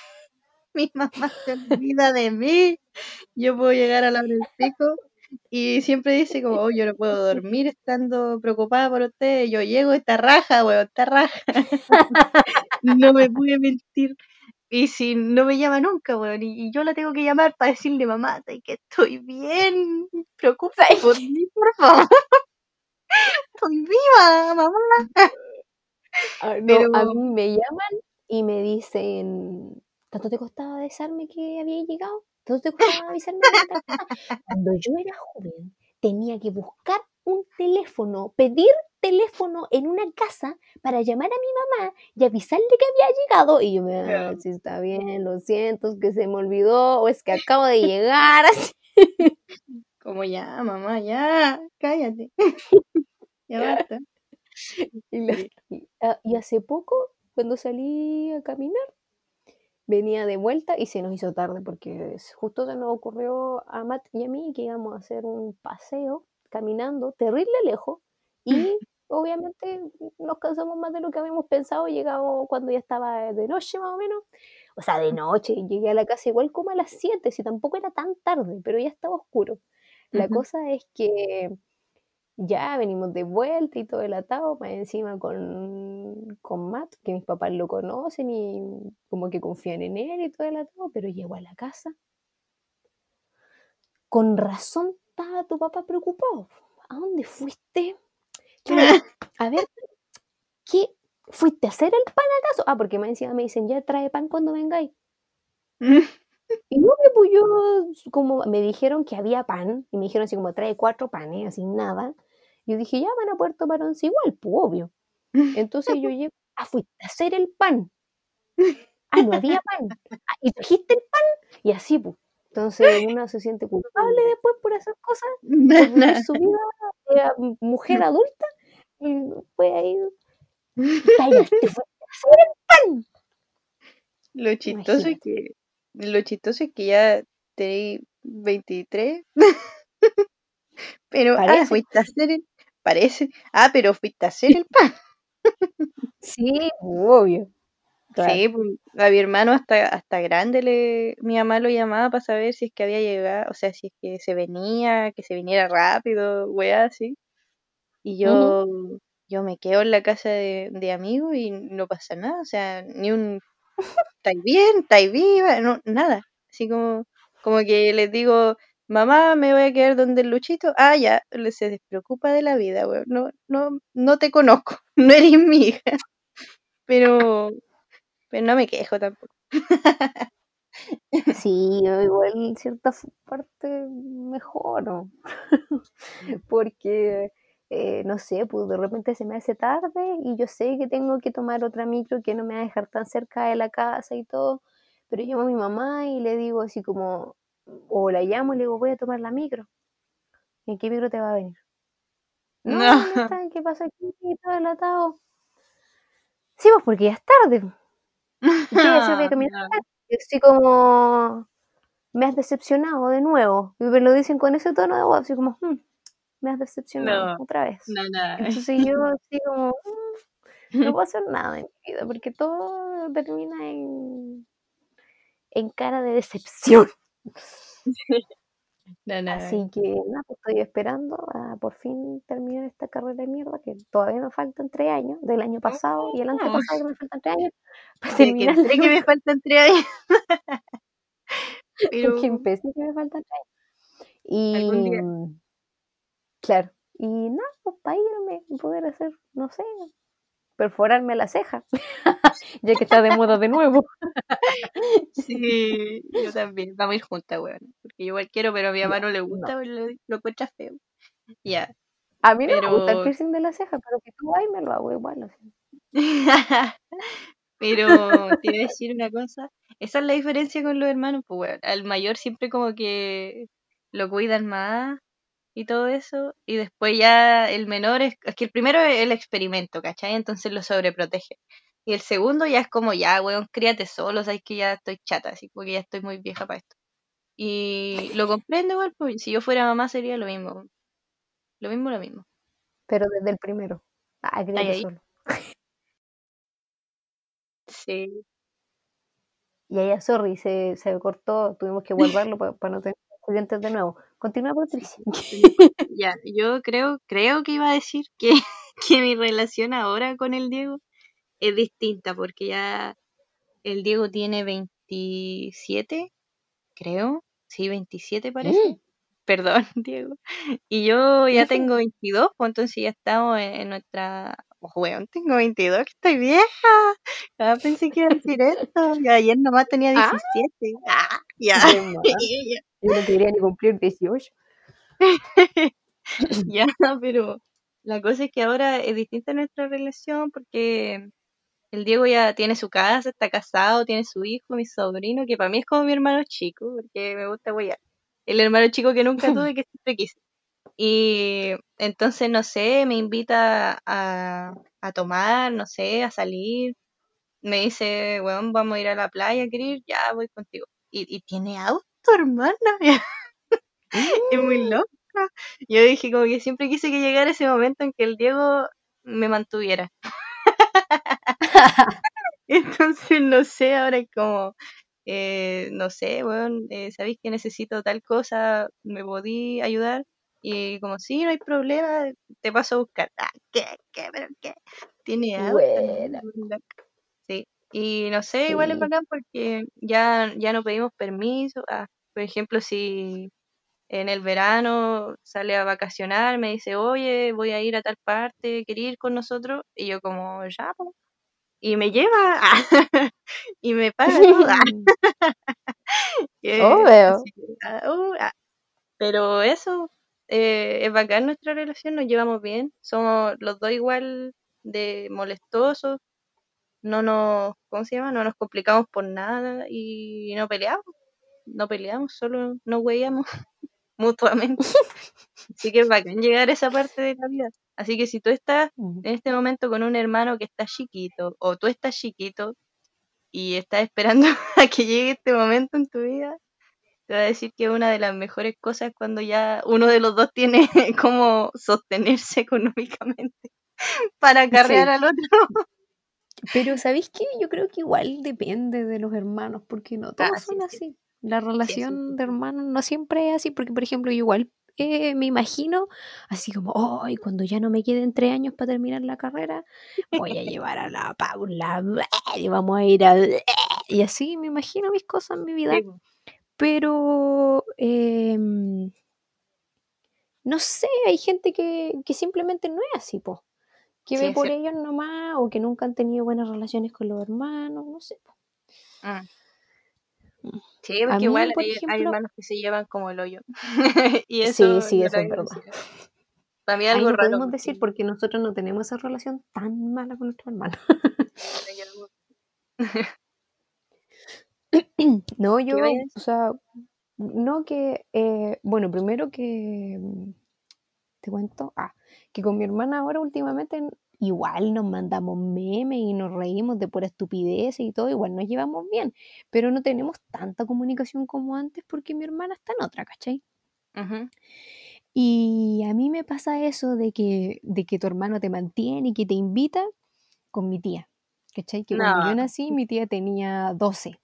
mi mamá se olvida de mí. Yo puedo llegar a la del pico y siempre dice como, oh, yo no puedo dormir estando preocupada por usted. Yo llego, esta raja, weón, esta raja. no me pude mentir. Y si no me llama nunca, weón, y, yo la tengo que llamar para decirle, mamá, que estoy bien, preocúpate por mí, por favor. estoy viva, mamá. Ah, no, A mí me llaman y me dicen, ¿tanto te costaba avisarme que había llegado? ¿Tanto te costaba avisarme? Cuando yo era joven, tenía que buscar un teléfono, pedir teléfono en una casa para llamar a mi mamá y avisarle que había llegado. Y yo me ah, si está bien, lo siento, es que se me olvidó o es que acabo de llegar. Como ya, mamá, ya, cállate. ya basta. Ah, y hace poco, cuando salí a caminar, venía de vuelta y se nos hizo tarde porque justo se nos ocurrió a Matt y a mí que íbamos a hacer un paseo caminando terrible lejos y obviamente nos cansamos más de lo que habíamos pensado, llegamos cuando ya estaba de noche más o menos, o sea, de noche, llegué a la casa igual como a las 7, si tampoco era tan tarde, pero ya estaba oscuro. La cosa es que ya venimos de vuelta y todo el atado, más encima con, con Matt, que mis papás lo conocen y como que confían en él y todo el atado, pero llegó a la casa. Con razón estaba tu papá preocupado. ¿A dónde fuiste? A ver, ¿qué? ¿Fuiste a hacer el pan acaso? Ah, porque más encima me dicen, ya trae pan cuando vengáis. Y no, pues yo, como me dijeron que había pan, y me dijeron así como trae cuatro panes, así nada. Yo dije, ya van a Puerto Parón igual, pues obvio. Entonces yo llego, ah, fuiste a hacer el pan. Ah, no había pan. Ah, y trajiste el pan. Y así, pues. Entonces uno se siente culpable después por esas cosas, por su vida de mujer adulta, y fue ahí. te fue a hacer el pan. Lo chistoso es que, lo chistoso es que ya tenéis 23. pero, ah, fuiste a hacer el, parece, ah, pero fuiste a hacer el pan. sí, obvio. Sí, pues, a mi hermano hasta, hasta grande le, mi mamá lo llamaba para saber si es que había llegado, o sea, si es que se venía, que se viniera rápido, weá, así. Y yo, yo me quedo en la casa de, de amigos y no pasa nada, o sea, ni un ¿estáis bien? ¿estáis viva? No, nada. Así como, como que les digo, mamá, me voy a quedar donde el Luchito. Ah, ya, se despreocupa de la vida, weón. No, no, no te conozco, no eres mi hija. Pero Pero no me quejo tampoco. Sí, yo igual en cierta parte mejoro. Porque, eh, no sé, pues de repente se me hace tarde y yo sé que tengo que tomar otra micro que no me va a dejar tan cerca de la casa y todo. Pero llamo a mi mamá y le digo así como, o la llamo y le digo, voy a tomar la micro. ¿Y en qué micro te va a venir? No, No. ¿qué pasa aquí? Todo delatado. Sí, pues porque ya es tarde. ¿Y qué voy a hacer? Voy a caminar No. acá. Y así como, me has decepcionado de nuevo. Y me lo dicen con ese tono de voz, así como, "Hmm, me has decepcionado No, otra vez. no, no. Entonces yo así como, "Mm, no puedo hacer nada en mi vida, porque todo termina en, en cara de decepción. No, no. Así que nada, pues estoy esperando a por fin terminar esta carrera de mierda, que todavía me faltan tres años, del año pasado y el antepasado que me faltan tres años, para Que, que terminar sé que me faltan tres años. Pero porque empecé que me faltan tres años. Y mm, claro, y nada, pues para irme poder hacer, no sé, perforarme la ceja, ya que está de moda de nuevo. Sí, yo también. Vamos a ir juntas, weón. Porque yo igual quiero, pero a mi mamá no le no. gusta, porque lo, lo encuentra feo. Ya. A mí no me gusta el piercing de la ceja, pero si tú vas me lo hago igual. así. Pero te iba a decir una cosa. Esa es la diferencia con los hermanos, pues weón. Al mayor siempre como que lo cuidan más y todo eso. Y después ya el menor es, es que el primero es el experimento, ¿cachai? Entonces lo sobreprotege. Y el segundo ya es como, ya, weón, críate solo, sabes que ya estoy chata, así porque ya estoy muy vieja para esto. Y lo comprendo igual, pues si yo fuera mamá sería lo mismo. Lo mismo, lo mismo. Pero desde el primero. Ah, críate ahí. solo. Sí. Y ella, sorry, se, se cortó, tuvimos que guardarlo para no tener accidentes de nuevo. Continúa, Patricia. Ya, yo creo, creo que iba a decir que, que mi relación ahora con el Diego es distinta, porque ya el Diego tiene 27, creo. Sí, 27 parece. Perdón, Diego. Y yo ya tengo 22, pues entonces ya estamos en, en nuestra... Weón, tengo 22, que estoy vieja. Ah, pensé que iba a decir esto. Y ayer nomás tenía Ah, 17. Ah, ya. de más. Yo no quería ni cumplir 18. Ya, pero la cosa es que ahora es distinta nuestra relación porque el Diego ya tiene su casa, está casado, tiene su hijo, mi sobrino, que para mí es como mi hermano chico, porque me gusta huellar. El hermano chico que nunca tuve, que siempre quise. Y entonces, no sé, me invita a, a tomar, no sé, a salir. Me dice, weón, vamos a ir a la playa, ¿querés ir? Ya, voy contigo. Y, y tiene auto, hermana. Es muy Mm. loca. Yo dije como que siempre quise que llegara ese momento en que el Diego me mantuviera. Entonces, no sé, ahora es como, eh, no sé, bueno, sabéis que necesito tal cosa, ¿me podí ayudar? Y como, sí, no hay problema, te paso a buscar. Ah, ¿qué? ¿Qué? ¿Pero qué? Tiene. Buena. Sí. Y no sé, igual es bacán porque ya, ya no pedimos permiso. Ah, por ejemplo, si en el verano sale a vacacionar, me dice, oye, voy a ir a tal parte, ¿quería ir con nosotros? Y yo como, ya, po. Y me lleva, y me paga todo. ah, así ah, uh, ah. Pero eso, eh, es bacán nuestra relación, nos llevamos bien, somos los dos igual de molestosos, no nos, ¿cómo se llama? No nos complicamos por nada y no peleamos, no peleamos, solo nos hueíamos mutuamente. Así que es bacán llegar a esa parte de la vida. Así que si tú estás en este momento con un hermano que está chiquito, o tú estás chiquito y estás esperando a que llegue este momento en tu vida, te voy a decir que una de las mejores cosas es cuando ya uno de los dos tiene cómo sostenerse económicamente para acarrear Sí. al otro. Pero ¿sabéis qué? Yo creo que igual depende de los hermanos, porque no Ah, todos sí, son sí, así. La sí, relación de hermanos no siempre es así, porque por ejemplo, yo igual eh, me imagino así como, ay, cuando ya no me queden tres años para terminar la carrera, voy a llevar a la Paula y vamos a ir a... Y así me imagino mis cosas en mi vida. Pero em, no sé, hay gente que, que simplemente no es así, po. que Sí, ve por ellos nomás o que nunca han tenido buenas relaciones con los hermanos, no sé. po. Mm. Mm. Sí, A porque mí, igual por hay, hay ejemplo, hermanos que se llevan como el hoyo. y eso sí, sí, eso es verdad. Para mí Ahí algo no raro. podemos decir porque nosotros no tenemos esa relación tan mala con nuestros hermanos. No, ¿Qué yo, o sea, no que, eh, bueno, primero que, mm, te cuento, ah, que con mi hermana ahora últimamente igual nos mandamos memes y nos reímos de pura estupidez y todo, igual nos llevamos bien, pero no tenemos tanta comunicación como antes porque mi hermana está en otra, ¿cachai? Y a mí me pasa eso de que, de que tu hermano te mantiene y que te invita con mi tía, ¿cachai? Que cuando yo No, nací mi tía tenía 12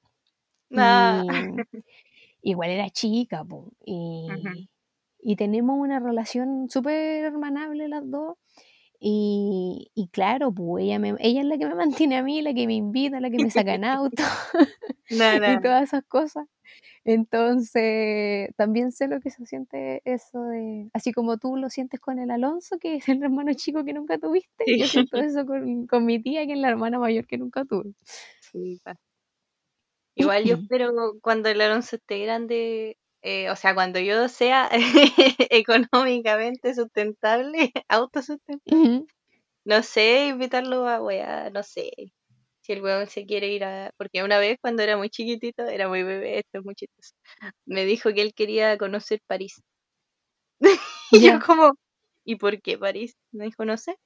y igual era chica, po, y, y tenemos una relación súper hermanable las dos. Y, y claro, pues ella, me- ella es la que me mantiene a mí, la que me invita, la que me saca en auto No, y todas esas cosas. Entonces, también sé lo que se siente eso de, así como tú lo sientes con el Alonso, que es el hermano chico que nunca tuviste, yo Sí, siento eso con, con mi tía, que es la hermana mayor que nunca tuve. sí. Igual yo espero cuando el Alonso esté grande, eh, o sea, cuando yo sea económicamente sustentable, autosustentable, no sé, invitarlo a weá, no sé. Si el weón se quiere ir a. Porque una vez cuando era muy chiquitito, era muy bebé, esto es muy chistoso. Me dijo que él quería conocer París. Y yo como, ¿y por qué París? Me dijo, no sé.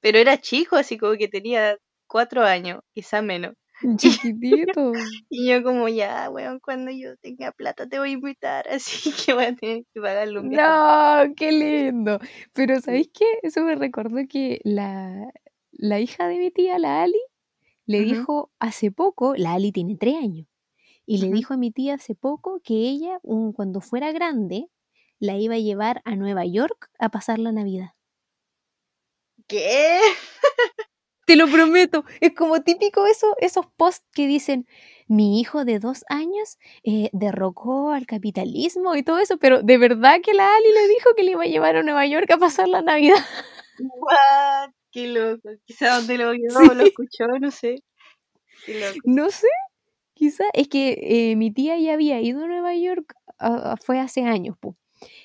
Pero era chico, así como que tenía cuatro años, quizá menos. Chiquitito. y yo como, ya, weón, cuando yo tenga plata te voy a invitar, así que voy a tener que un viaje. No, qué lindo. Pero. ¿sabéis qué? Eso me recordó que la, la hija de mi tía, la Ali, le dijo hace poco, la Ali tiene tres años, y le dijo a mi tía hace poco que ella, un- cuando fuera grande, la iba a llevar a Nueva York a pasar la Navidad. ¿Qué? Te lo prometo, es como típico eso, esos posts que dicen, mi hijo de dos años eh, derrocó al capitalismo y todo eso, pero de verdad que la Ali le dijo que le iba a llevar a Nueva York a pasar la Navidad. What? Qué loco. Quizá donde lo vio o lo escuchó, no sé. Qué loco. no sé, quizá es que eh, mi tía ya había ido a Nueva York, ah, fue hace años,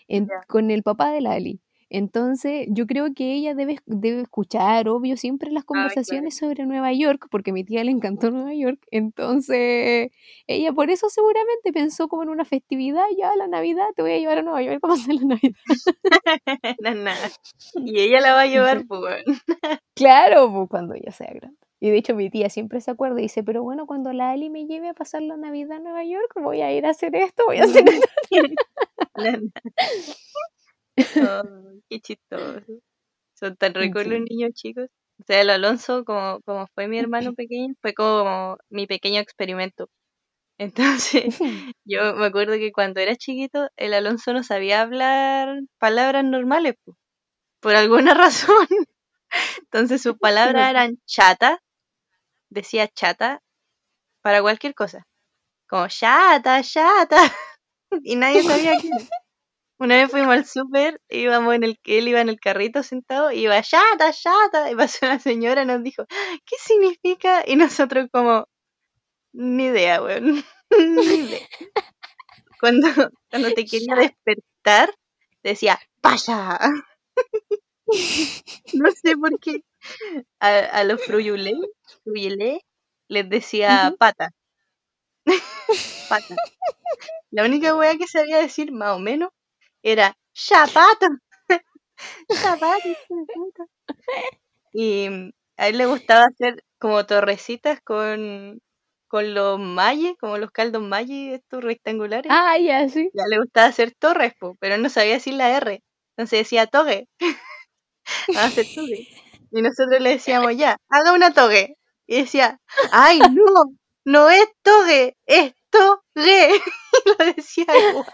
en- con el papá de la Ali. Entonces, yo creo que ella debe, debe escuchar, obvio, siempre las Ah, claro. conversaciones sobre Nueva York, porque mi tía le encantó Nueva York. Entonces, ella por eso seguramente pensó como en una festividad, ya la Navidad, te voy a llevar a Nueva York a pasar la Navidad. Nada, nada. Y ella la va a llevar, pues. Claro, pues, cuando ella sea grande. Y de hecho mi tía siempre se acuerda y dice, pero bueno, cuando la Ali me lleve a pasar la Navidad a Nueva York, voy a ir a hacer esto, voy a hacer esto. Oh, qué chistoso. Son tan ricos los niños chicos. O sea, el Alonso, como, como fue mi hermano pequeño, fue como mi pequeño experimento. Entonces, yo me acuerdo que cuando era chiquito, el Alonso no sabía hablar palabras normales, po, por alguna razón. Entonces sus palabras eran chata, decía chata para cualquier cosa. Como chata, chata. Y nadie sabía qué. Una vez fuimos al súper, íbamos en el, él iba en el carrito sentado, y iba chata, chata, y pasó una señora y nos dijo, ¿qué significa? Y nosotros como, ni idea, weón, ni idea. Cuando, cuando te quería despertar, decía, ¡paya! No sé por qué. A, a los fruyulé, fruyelé, les decía pata, pata. La única wea que sabía decir, más o menos, era chapato, chapato, chapato. Y mm, a él le gustaba hacer como torrecitas con, con los malles, como los caldos malles, estos rectangulares. Ah, ya, sí. Ya le gustaba hacer torres, po, pero no sabía decir la R. Entonces decía togue, a hacer togue. Y nosotros le decíamos, ya, haga una togue. Y decía, ay, no, no es togue, es togue. Y lo decía igual.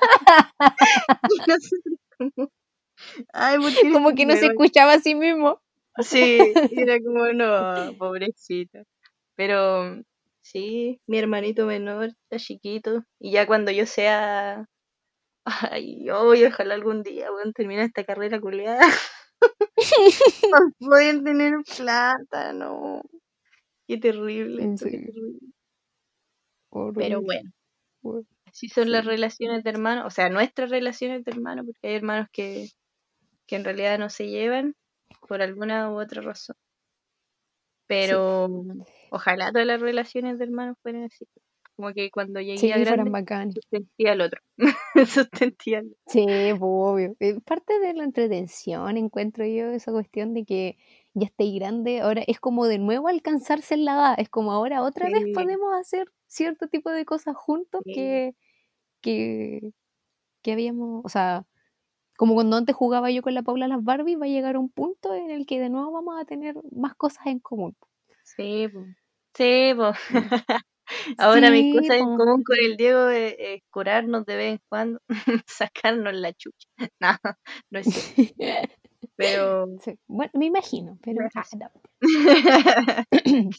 Como, ay, ¿por qué eres Como tan que no se escuchaba a sí mismo. Sí, era como, no, pobrecito. Pero sí, mi hermanito menor está chiquito. Y ya cuando yo sea. Ay, voy ojalá algún día, weón, terminar esta carrera culiada. Pueden tener plata, no. Qué terrible. Esto, qué terrible. Horrible. Pero bueno, Bueno, así son las relaciones de hermanos, o sea, nuestras relaciones de hermanos, porque hay hermanos que, que en realidad no se llevan por alguna u otra razón. Pero ojalá todas las relaciones de hermanos fueran así. Como que cuando llegué Sí, a grande, sustentía al otro. sustentía al otro. Sí, pues, obvio. Eh, Parte de la entretención, encuentro yo esa cuestión de que ya estéis grande, ahora es como de nuevo alcanzarse en la edad, es como ahora otra vez podemos hacer cierto tipo de cosas juntos Sí. que, que, que habíamos, o sea, como cuando antes jugaba yo con la Paula las Barbie, va a llegar un punto en el que de nuevo vamos a tener más cosas en común. Sí, po. Sí. Ahora mis Sí, cosas en po. común con el Diego es, es curarnos de vez en cuando, sacarnos la chucha. No, no es cierto. Pero, Sí, Bueno, me imagino, pero sí.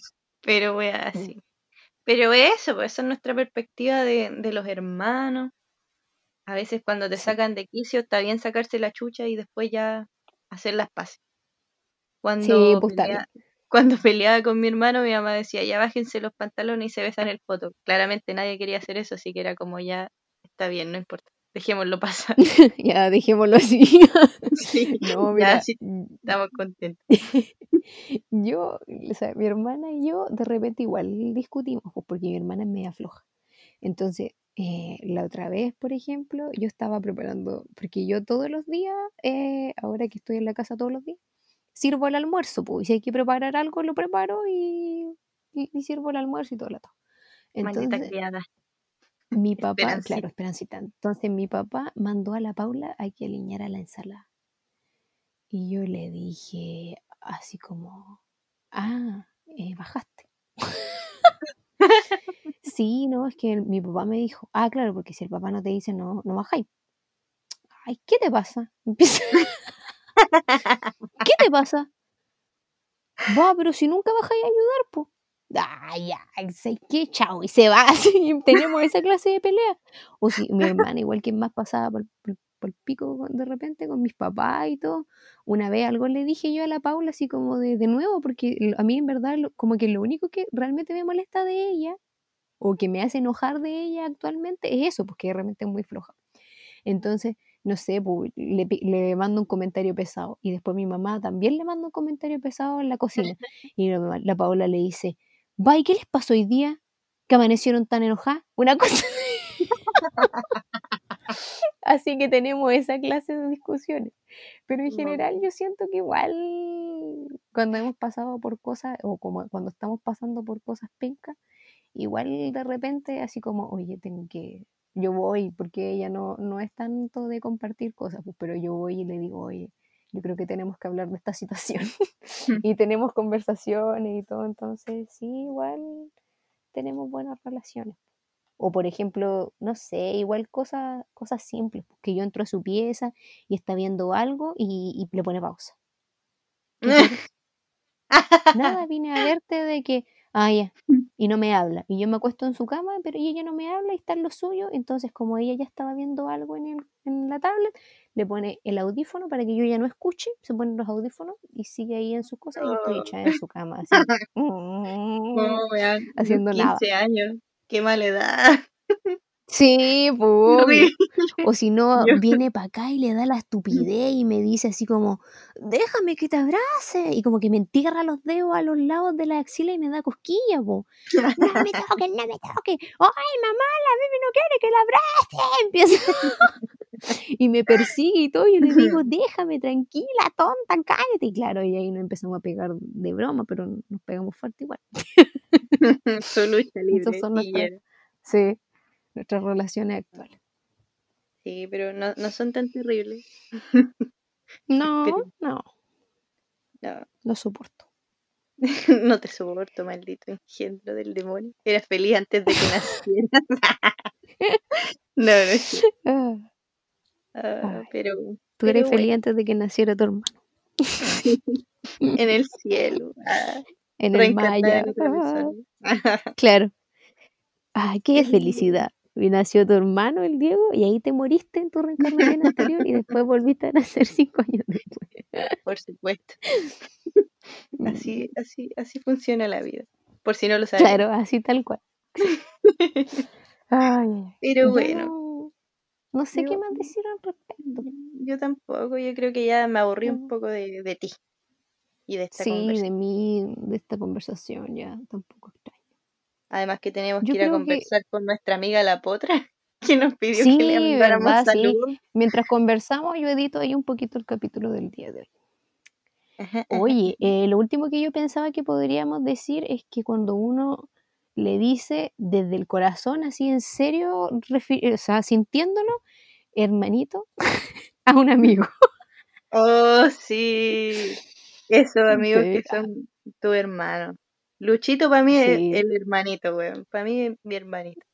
pero voy así. Pero eso, pues esa es nuestra perspectiva de, de los hermanos. A veces cuando te Sí. sacan de quicio está bien sacarse la chucha y después ya hacer las paces. Cuando, pues, está pelea- cuando peleaba con mi hermano, mi mamá decía, ya bájense los pantalones y se besan el foto. Claramente nadie quería hacer eso, así que era como ya, está bien, no importa, dejémoslo pasar. ya dejémoslo así. Sí, No, ya sí, estamos contentos. yo, o sea, mi hermana y yo de repente igual discutimos, pues, porque mi hermana es media floja. Entonces, eh, la otra vez, por ejemplo, yo estaba preparando, porque yo todos los días, eh, ahora que estoy en la casa todos los días, sirvo el almuerzo, pues, y si hay que preparar algo, lo preparo y, y, y sirvo el almuerzo y todo todo. Maldita Entonces, criada. mi papá, Esperancita. claro, Esperancita. Entonces mi papá mandó a la Paula a que aliñara la ensalada. Y yo le dije así como, ah, eh, bajaste. sí, no, es que el- mi papá me dijo, ah, claro, porque si el papá no te dice, no, no bajáis. Ay, ¿qué te pasa? Empieza, ¿qué te pasa? Va, pero si nunca bajáis a ayudar, pues. Ay, ya, sé qué, chao, y se va. así, tenemos esa clase de pelea. O si mi hermana, igual que más pasaba por, por- por el pico de repente con mis papás y todo. Una vez algo le dije yo a la Paula, así como de, de nuevo, porque a mí en verdad, como que lo único que realmente me molesta de ella, o que me hace enojar de ella actualmente, es eso, porque realmente es muy floja. Entonces, no sé, pu, le, le mando un comentario pesado. Y después mi mamá también le manda un comentario pesado en la cocina. Y la, la Paola le dice, va, ¿y qué les pasó hoy día? Que amanecieron tan enojadas. Una cosa. Así que tenemos esa clase de discusiones. Pero en general yo siento que igual cuando hemos pasado por cosas, o como cuando estamos pasando por cosas pencas, igual de repente así como, oye, tengo que, yo voy, porque ella no, no es tanto de compartir cosas, pues, pero yo voy y le digo, oye, yo creo que tenemos que hablar de esta situación. y tenemos conversaciones y todo, entonces sí, igual tenemos buenas relaciones. O por ejemplo, no sé, igual cosas, cosas simples, pues, que yo entro a su pieza y está viendo algo y, y le pone pausa. Nada, vine a verte de que, ah, ya, y no me habla. Y yo me acuesto en su cama, pero ella no me habla y está en lo suyo. Entonces, como ella ya estaba viendo algo en, el- en la tablet, le pone el audífono para que yo ya no escuche. Se ponen los audífonos y sigue ahí en sus cosas y yo estoy echada en su cama, así, No, weón, haciendo 15 nada. años. Qué mala edad. Sí, pues, O si no, yo- viene para acá y le da la estupidez y me dice así como, déjame que te abrace. Y como que me entierra los dedos a los lados de la axila y me da cosquillas, po. No me toques, no me toques. Ay, mamá, la bebé no quiere que la abrace. Empieza. y me persigue y todo. Y yo le digo, déjame, tranquila, tonta, cállate. Y claro, y ahí nos empezamos a pegar de broma, pero nos pegamos fuerte igual. Su lucha libre. Esas son y nuestras, ya. sí, nuestras relaciones actuales. Sí, pero no, no son tan terribles. No, Pero- no, No, lo soporto. no te soporto, maldito engendro del demonio. Eras feliz antes de que nacieras. no, no es. Ah, Ah, pero Tú eres feliz antes de que naciera tu hermano. en el cielo. ah, En el Maya. claro. Ay, qué felicidad. Y nació tu hermano, el Diego, y ahí te moriste en tu reencarnación anterior y después volviste a nacer cinco años después. Por supuesto. Así, así, así funciona la vida. Por si no lo sabes. Claro, así tal cual. Ay, Pero bueno, no, no sé qué más decir al respecto. yo tampoco. Yo creo que ya me aburrí un Mm. poco de, de ti y de esta Sí, de mí, de esta conversación, ya tampoco. Además que tenemos Yo que ir a que conversar con nuestra amiga la Potra, que nos pidió que le mandáramos verdad, sí. saludos. Mientras conversamos, yo edito ahí un poquito el capítulo del día de hoy. Ajá, Oye, eh, lo último que yo pensaba que podríamos decir es que cuando uno le dice desde el corazón, así en serio, o sea, sintiéndolo, hermanito, a un amigo. Oh, sí. Esos amigos que Sí, son tu hermano. Luchito para mí es el hermanito, weón. Para mí es mi hermanito.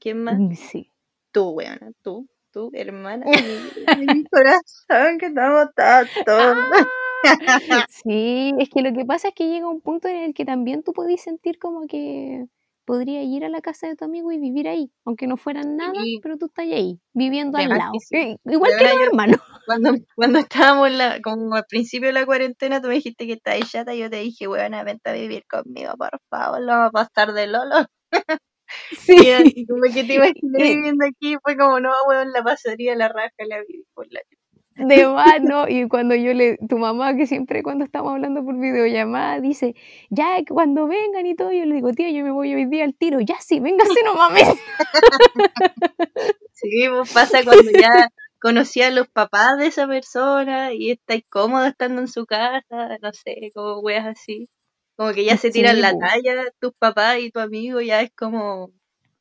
¿Quién más? mm, sí. Tú, weón. Tú, tú, hermana mi, corazón, que tanto. ¡Ah! Sí, es que lo que pasa es que llega un punto en el que también tú podés sentir como que podrías ir a la casa de tu amigo y vivir ahí, aunque no fueran nada, Sí, pero tú estás ahí, viviendo al lado, que sí. Eh, igual que los hermanos. cuando, cuando estábamos la, como al principio de la cuarentena, tú me dijiste que estabas chata, y yo te dije, weona, vente a vivir conmigo, por favor, lo vamos a pasar de Lolo. Y así Sí. como que te imaginé viviendo aquí, fue como, no, weón, la pasaría la raja, la viví por la de más, ¿no? Y cuando yo le, tu mamá, que siempre cuando estamos hablando por videollamada, dice, ya cuando vengan y todo, yo le digo, tía, yo me voy hoy día al tiro, ya sí, véngase, no mames. Sí, pues pasa cuando ya conocí a los papás de esa persona y estáis cómodo estando en su casa, no sé, como weas así. Como que ya se tiran Sí, la talla tus papás y tu amigo, ya es como,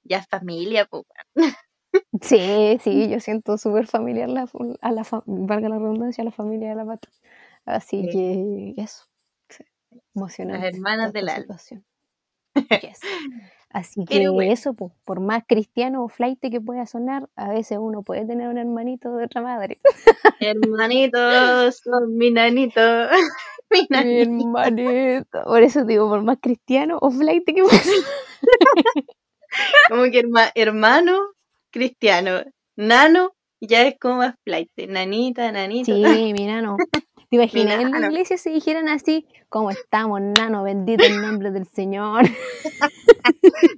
ya es familia, pues. Sí, sí, yo siento súper familiar la, a la, valga la redundancia, a la familia de la pata. Así Sí, que eso, sí, las emocionante hermanas esta alma. situación. Yes. Así que bueno, eso, por más cristiano o flight que pueda sonar, a veces uno puede tener un hermanito de otra madre. hermanitos, son mi nanito, mi hermanito. Por eso digo, por más cristiano o flight que pueda sonar. Como que herma- hermano, cristiano, nano, ya es como más flight, nanita, nanito, Sí, mi nano. ¿Te imaginas en la iglesia si dijeran así? ¿Cómo estamos, nano? Bendito el nombre del Señor.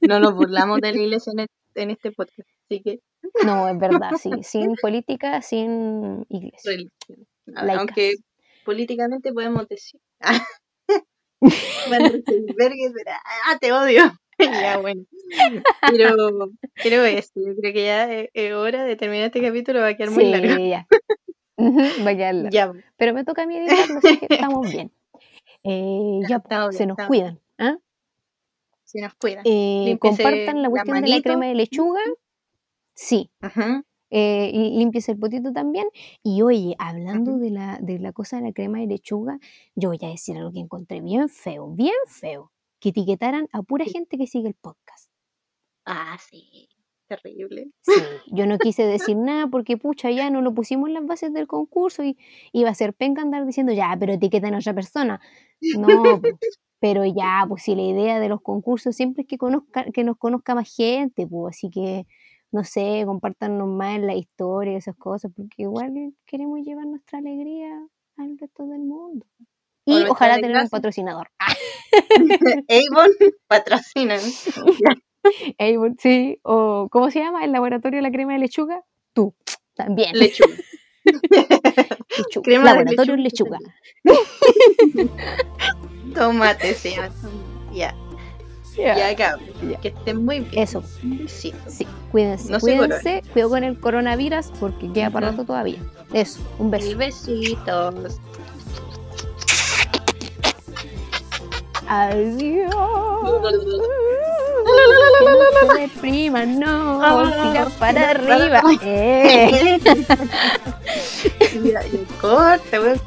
No nos burlamos de la iglesia en, e- en este podcast, así que No, es verdad, sí. Sin política, sin iglesia. religión. Aunque políticamente podemos decir. Van ah, te odio. ya, bueno. Pero, pero eso, yo creo que ya es, hora de terminar este capítulo, va a quedar muy largo. Ya. Va a quedar largo. Ya, Pero me toca a mí editarlo, así que estamos bien. Eh, ya, pues, estamos se bien, nos bien. cuidan. ¿ah? Si nos cuidan. Eh, compartan la la cuestión de la crema de lechuga. Sí. Ajá. Eh, el potito también. Y oye, hablando de la, de la cosa de la crema de lechuga, yo voy a decir algo que encontré bien feo, bien feo. Que etiquetaran a pura Sí. gente que sigue el podcast. Ah, sí. Terrible. Sí, yo no quise decir nada porque pucha, ya no lo pusimos en las bases del concurso y iba a ser penca andar diciendo ya, pero etiqueten a otra persona. No, pero ya, pues si la idea de los concursos siempre es que conozca, que nos conozca más gente, pues así que no sé, compártanos más en la historia, esas cosas, porque igual queremos llevar nuestra alegría al resto del mundo. Y ojalá tener un patrocinador. Avon patrocinan. Avon, sí, o ¿cómo se llama? El laboratorio de la crema de lechuga. Tú, también. Lechuga. Lechuga. Crema de Laboratorio lechuga. lechuga. Tomate llama. Ya. Ya, Ya, cabrón. ya. Que estén muy bien. Eso, besito. sí, cuídense, No cuídense, cuidado con el coronavirus porque queda para Ujú. rato todavía. Eso, un beso. Y besitos. Adiós. Que no se depriman, no, Ah, sigan para arriba. Eh. Ya, corta, weón.